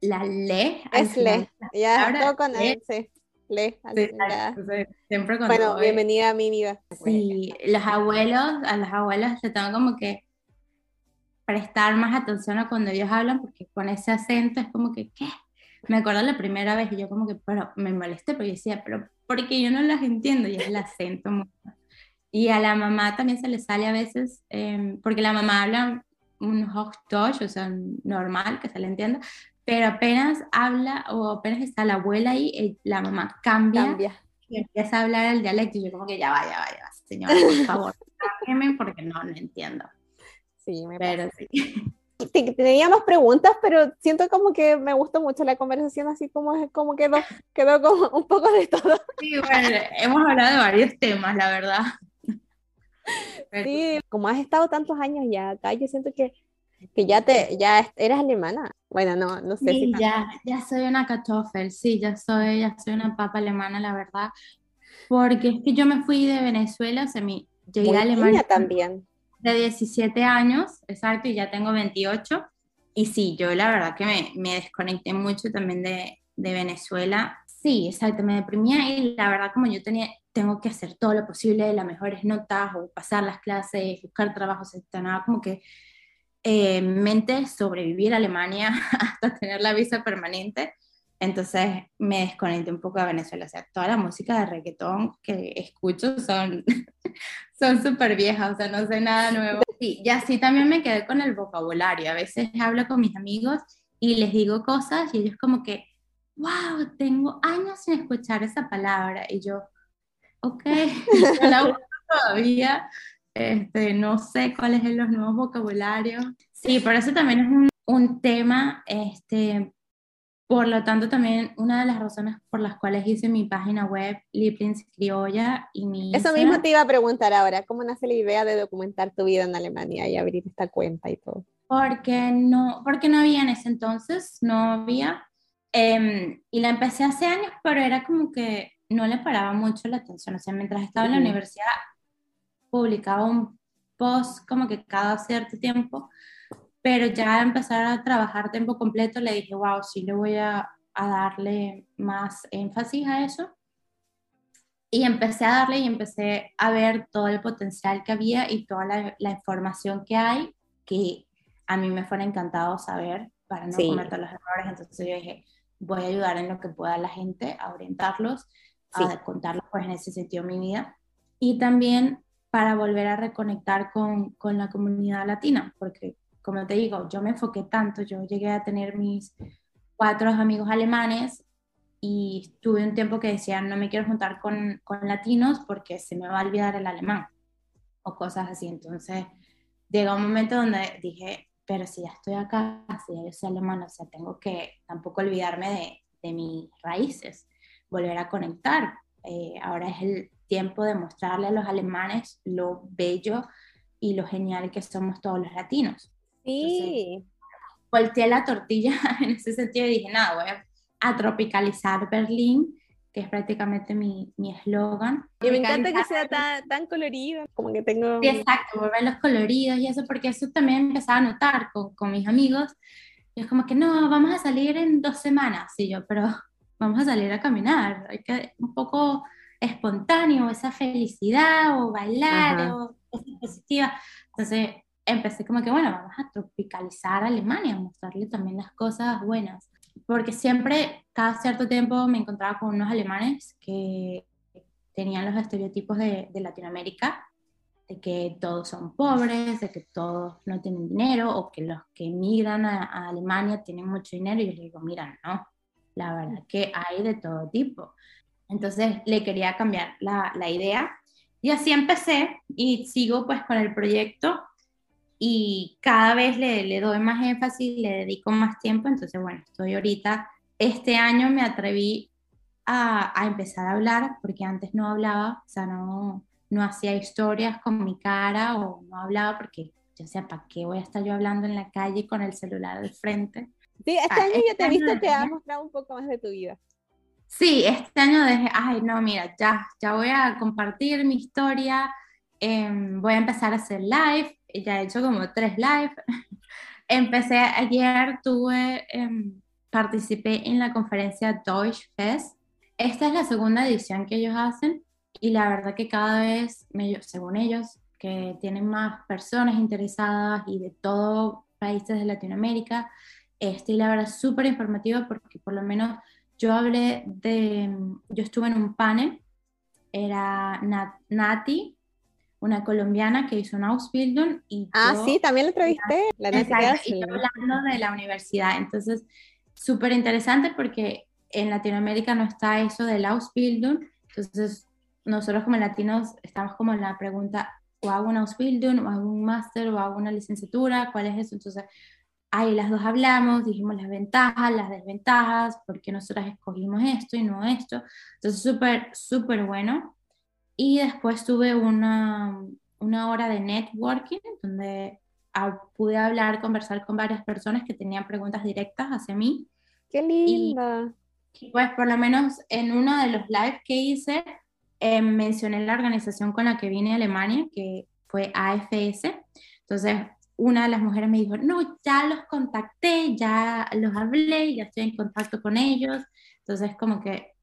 la le. Es le, ya, todo con él, sí. Le, siempre con Bueno, bienvenida a mi vida. Sí, los abuelos, a los abuelos se tengo como que prestar más atención a cuando ellos hablan, porque con ese acento es como que, ¿qué? Me acuerdo la primera vez y yo como que, pero me molesté porque decía, pero porque yo no las entiendo y es el acento. Y a la mamá también se le sale a veces, em, porque la mamá habla un Hochdeutsch, o sea, normal, que se le entienda, pero apenas habla o apenas está la abuela ahí, eh, la mamá cambia, cambia. y empieza a hablar el dialecto y yo como que ya vaya, vaya, señora, por favor, porque no, no entiendo. Sí, me pero sí. Tenía más preguntas, pero siento como que me gustó mucho la conversación, así como, como quedó, quedó como un poco de todo. Sí, bueno, hemos hablado de varios temas, la verdad. Sí, como has estado tantos años ya acá, yo siento que, que ya te ya eres alemana. Bueno, no, no sé sí, ya, ya soy una Kartoffel, sí, ya soy, ya soy una papa alemana, la verdad. Porque es que yo me fui de Venezuela, o sea, mi, llegué a Alemania también. De 17 años, exacto, y ya tengo 28. Y sí, yo la verdad que me, me desconecté mucho también de, de Venezuela. Sí, exacto, me deprimía y la verdad como yo tenía, tengo que hacer todo lo posible, las mejores notas o pasar las clases, buscar trabajos, nada como que eh, mente sobrevivir a Alemania hasta tener la visa permanente. Entonces me desconecté un poco de Venezuela. O sea, toda la música de reggaetón que escucho son son súper viejas, o sea, no sé nada nuevo. Sí, y así también me quedé con el vocabulario. A veces hablo con mis amigos y les digo cosas y ellos como que, wow, tengo años sin escuchar esa palabra. Y yo, ok, la uso todavía, este, no sé cuáles son los nuevos vocabularios. Sí, por eso también es un, un tema, este, por lo tanto, también una de las razones por las cuales hice mi página web, Lieblings Criolla, y mi... Eso mismo te iba a preguntar ahora, ¿cómo nace la idea de documentar tu vida en Alemania y abrir esta cuenta y todo? Porque no, porque no había en ese entonces, no había. Em, y la empecé hace años, pero era como que no le paraba mucho la atención. O sea, mientras estaba en la universidad, publicaba un post como que cada cierto tiempo, pero ya empezar a trabajar tiempo completo le dije, wow, sí le voy a, a darle más énfasis a eso. Y empecé a darle y empecé a ver todo el potencial que había y toda la, la información que hay que a mí me fuera encantado saber para no cometer los errores. Entonces yo dije, voy a ayudar en lo que pueda a la gente, a orientarlos, a contarles pues en ese sentido mi vida. Y también para volver a reconectar con, con la comunidad latina, porque como te digo, yo me enfoqué tanto, yo llegué a tener mis cuatro amigos alemanes y tuve un tiempo que decían, no me quiero juntar con, con latinos porque se me va a olvidar el alemán o cosas así. Entonces, llegó un momento donde dije, pero si ya estoy acá, si ya yo soy alemán, o sea, tengo que tampoco olvidarme de, de mis raíces, volver a conectar. Eh, ahora es el tiempo de mostrarle a los alemanes lo bello y lo genial que somos todos los latinos. Sí. volteé la tortilla en ese sentido y dije, nada, voy a, tropicalizar Berlín, que es prácticamente mi eslogan. y me encanta que sea tan, tan colorido, como que tengo... Sí, exacto, volver los coloridos y eso, porque eso también empezaba a notar con, con mis amigos. Y es como que, no, vamos a salir en dos semanas. Y yo, pero vamos a salir a caminar. Hay que un poco espontáneo, esa felicidad o bailar o esa positiva. Entonces, empecé como que, bueno, vamos a tropicalizar Alemania, mostrarle también las cosas buenas. Porque siempre, cada cierto tiempo, me encontraba con unos alemanes que tenían los estereotipos de, de Latinoamérica, de que todos son pobres, de que todos no tienen dinero, o que los que emigran a, Alemania tienen mucho dinero. Y yo les digo, mira, no, la verdad que hay de todo tipo. Entonces le quería cambiar la, la idea. Y así empecé y sigo pues con el proyecto y cada vez le, le, doy más énfasis, le dedico más tiempo, entonces bueno, estoy ahorita, este año me atreví a, a, empezar a hablar, porque antes no hablaba, o sea, no, no hacía historias con mi cara o no hablaba porque yo sea, ¿para qué voy a estar yo hablando en la calle con el celular al frente? Sí, este ah, año yo te he este visto que has mostrado un poco más de tu vida. Sí, este año dije, ay, no, mira, ya, ya voy a compartir mi historia, em, voy a empezar a hacer live, ya he hecho como tres live. Empecé ayer, tuve, em, participé en la conferencia Deutsche Fest. Esta es la segunda edición que ellos hacen y la verdad que cada vez, según ellos, que tienen más personas interesadas y de todos países de Latinoamérica. Este, y la verdad súper informativo porque por lo menos yo hablé de, yo estuve en un panel, era Nati, una colombiana que hizo un Ausbildung y Ah, sí, también la entrevisté, la exacto, y hablando de la universidad, entonces súper interesante porque en Latinoamérica no está eso del Ausbildung, entonces nosotros como latinos estamos como en la pregunta, o hago una Ausbildung, o hago un máster, o hago una licenciatura, ¿cuál es eso? Entonces ahí las dos hablamos, dijimos las ventajas, las desventajas, por qué nosotras escogimos esto y no esto. Entonces, súper, súper bueno. Y después tuve una, una hora de networking donde pude hablar, conversar con varias personas que tenían preguntas directas hacia mí. ¡Qué linda! Y, pues por lo menos en uno de los lives que hice, eh, mencioné la organización con la que vine a Alemania, que fue AFS. Entonces, una de las mujeres me dijo, no, ya los contacté, ya los hablé, ya estoy en contacto con ellos. Entonces, como que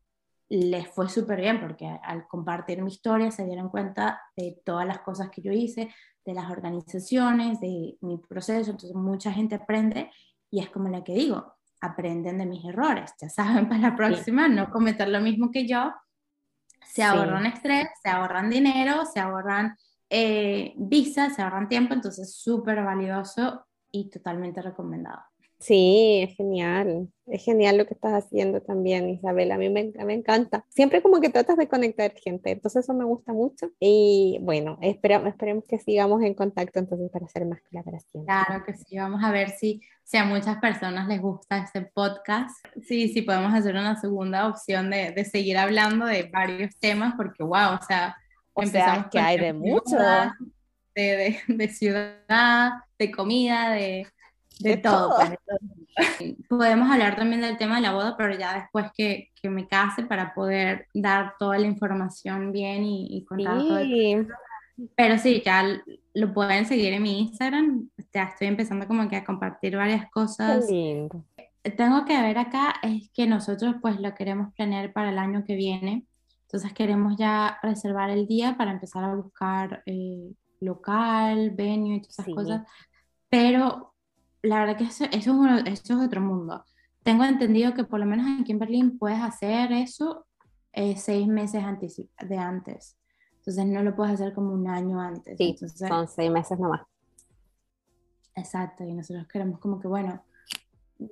les fue súper bien porque al compartir mi historia se dieron cuenta de todas las cosas que yo hice, de las organizaciones, de mi proceso. Entonces, mucha gente aprende y es como la que digo, aprenden de mis errores. Ya saben para la próxima no cometer lo mismo que yo. Se ahorran estrés, se ahorran dinero, se ahorran eh, visa, se ahorran tiempo, entonces súper valioso y totalmente recomendado. Sí, es genial, es genial lo que estás haciendo también, Isabel, a mí me, me, encanta. Siempre como que tratas de conectar gente, entonces eso me gusta mucho. Y bueno, esperamos, esperemos que sigamos en contacto entonces para hacer más colaboración. Claro que sí, vamos a ver si, si a muchas personas les gusta este podcast. Sí, sí, podemos hacer una segunda opción de, de seguir hablando de varios temas, porque wow, o sea, o sea, que hay de mucho. De, de, ciudad, de comida, de, de, todo. Pues, Podemos hablar también del tema de la boda, pero ya después que, que me case para poder dar toda la información bien y, y contar todo el... Pero sí, ya lo pueden seguir en mi Instagram. Ya estoy empezando como que a compartir varias cosas. Tengo que ver acá es que nosotros pues lo queremos planear para el año que viene. Entonces queremos ya reservar el día para empezar a buscar eh, local, venue y todas esas cosas. Pero la verdad que eso, eso, es otro mundo. Tengo entendido que por lo menos aquí en Berlín puedes hacer eso eh, seis meses antes, de antes. Entonces no lo puedes hacer como un año antes. Sí, son seis meses nomás. Exacto, y nosotros queremos como que, bueno,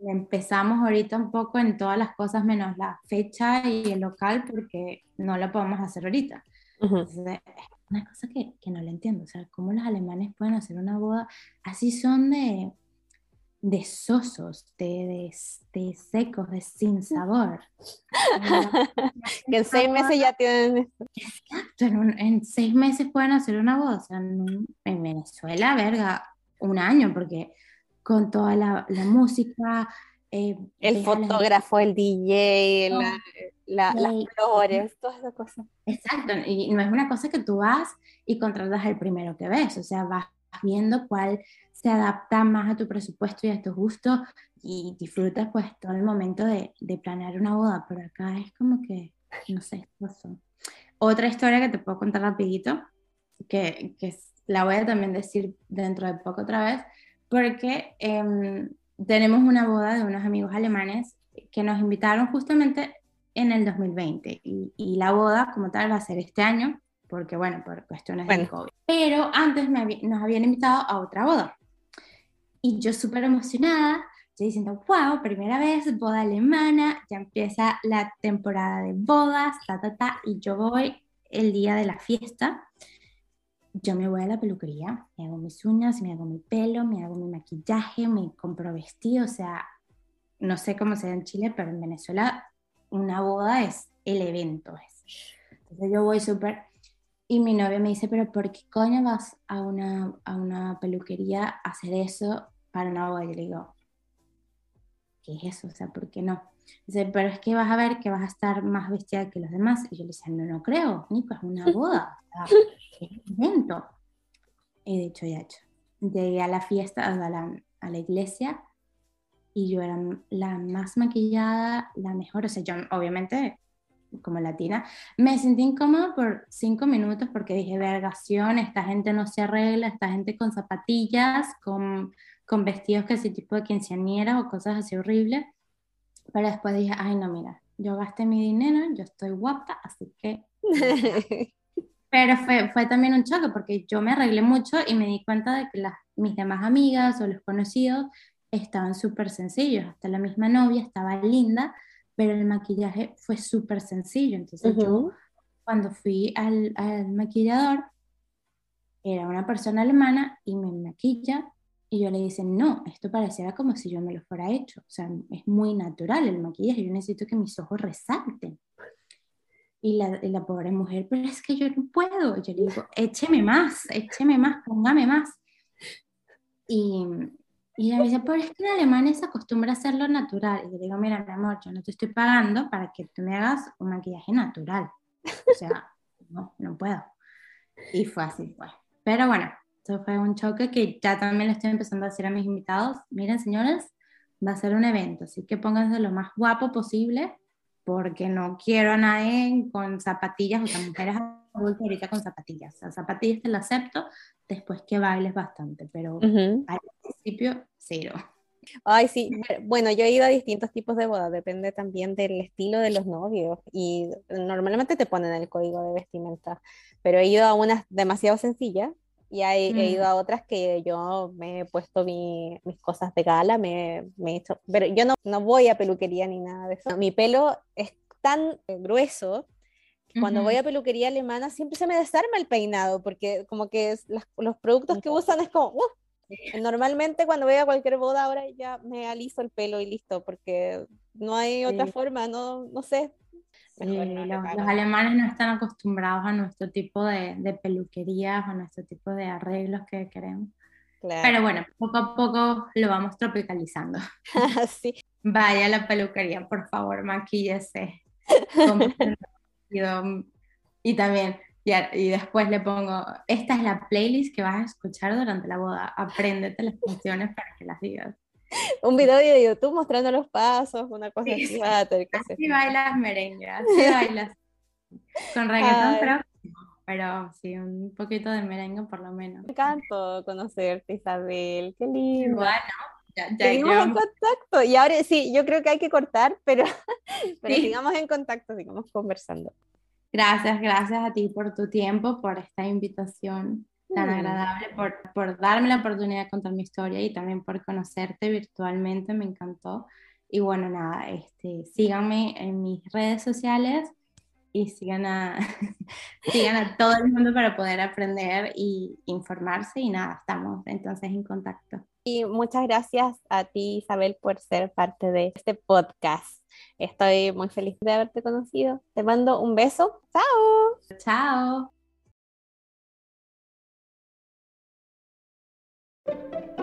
empezamos ahorita un poco en todas las cosas menos la fecha y el local porque no lo podemos hacer ahorita. es una cosa que, que, no le entiendo, o sea, cómo los alemanes pueden hacer una boda, así son de, de sosos, de, de, secos, de sin sabor. que en seis meses ya tienen. Exacto, en, en, seis meses pueden hacer una boda, en, en Venezuela, verga, un año, porque con toda la, la música. Eh, el fotógrafo, el DJ, las flores, todas esas cosas. Exacto, y no es una cosa que tú vas y contratas el primero que ves, o sea, vas viendo cuál se adapta más a tu presupuesto y a tus gustos y disfrutas pues todo el momento de, de planear una boda, pero acá es como que, no sé. Otra historia que te puedo contar rapidito, que, que la voy a también decir dentro de poco otra vez, porque em, tenemos una boda de unos amigos alemanes que nos invitaron justamente en el 2020 y, la boda como tal va a ser este año porque bueno, por cuestiones de COVID. Pero antes nos habían invitado a otra boda. Y yo súper emocionada, yo diciendo, wow, primera vez, boda alemana, ya empieza la temporada de bodas, ta, ta, ta, y yo voy el día de la fiesta yo me voy a la peluquería, me hago mis uñas, me hago mi pelo, me hago mi maquillaje, me compro vestido, o sea, no sé cómo sea en Chile, pero en Venezuela una boda es el evento. Es. Entonces yo voy súper... Y mi novia me dice, pero ¿por qué coño vas a una, a una peluquería a hacer eso para una boda? Y yo le digo, ¿qué es eso? O sea, ¿por qué no? Dice, pero es que vas a ver que vas a estar más vestida que los demás. Y yo le decía, no, no creo, Nico, es una boda. es un evento. Y de hecho, ya hecho. Llegué a la fiesta, a la, a la iglesia, y yo era la más maquillada, la mejor. O sea, yo obviamente como latina, me sentí incómoda por cinco minutos porque dije, vergación, esta gente no se arregla, esta gente con zapatillas, con, con vestidos que ese tipo de quinceañeras o cosas así horribles. Pero después dije, ay, no, mira, yo gasté mi dinero, yo estoy guapa, así que... Pero fue, fue también un choque porque yo me arreglé mucho y me di cuenta de que las, mis demás amigas o los conocidos estaban súper sencillos. Hasta la misma novia estaba linda, pero el maquillaje fue súper sencillo. Entonces yo, cuando fui al, al, maquillador, era una persona alemana y me maquilla y yo le dije, no, esto pareciera como si yo me lo fuera hecho. O sea, es muy natural el maquillaje, yo necesito que mis ojos resalten. Y la, y la pobre mujer, pero es que yo no puedo. Yo le digo, écheme más, écheme más, póngame más. Y, y ella me dice, pero es que en Alemania se acostumbra a hacerlo natural. Y yo digo, mira, mi amor, yo no te estoy pagando para que tú me hagas un maquillaje natural. O sea, no, no puedo. Y fue así, pues. Pero bueno, eso fue un choque que ya también le estoy empezando a decir a mis invitados. Miren, señores, va a ser un evento, así que pónganse lo más guapo posible, porque no quiero a nadie con zapatillas, o sea, mujeres ahorita con zapatillas. O zapatillas te las acepto, después que bailes bastante, pero al principio cero. Ay, sí, bueno, yo he ido a distintos tipos de bodas, depende también del estilo de los novios y normalmente te ponen el código de vestimenta, pero he ido a unas demasiado sencillas y he, ido a otras que yo me he puesto mis cosas de gala, me, me, he hecho, pero yo no, no voy a peluquería ni nada de eso. Mi pelo es tan grueso cuando voy a peluquería alemana siempre se me desarma el peinado porque como que los productos que usan es como, uh, normalmente cuando voy a cualquier boda ahora ya me aliso el pelo y listo porque no hay otra forma, no, no sé. los, alemanes no están acostumbrados a nuestro tipo de, de peluquerías, a nuestro tipo de arreglos que queremos. Pero bueno, poco a poco lo vamos tropicalizando. sí. Vaya a la peluquería, por favor, maquíllese. y también, y, después le pongo, esta es la playlist que vas a escuchar durante la boda, apréndete las canciones para que las digas. Un video de YouTube mostrando los pasos, una cosa así. así bailas merengue, así bailas. Con reggaetón, pero, pero sí, un poquito de merengue por lo menos. Me encantó conocerte, Isabel, qué lindo. Bueno, ya, ya, Seguimos en contacto. Y ahora sí, yo creo que hay que cortar, pero, pero sigamos en contacto, sigamos conversando. Gracias, gracias a ti por tu tiempo, por esta invitación tan agradable, por, por darme la oportunidad de contar mi historia y también por conocerte virtualmente, me encantó. Y bueno, nada, este, síganme en mis redes sociales y sigan a, sigan a todo el mundo para poder aprender y informarse y nada, estamos entonces en contacto. Y muchas gracias a ti, Isabel, por ser parte de este podcast. Estoy muy feliz de haberte conocido. Te mando un beso. Chao. Chao.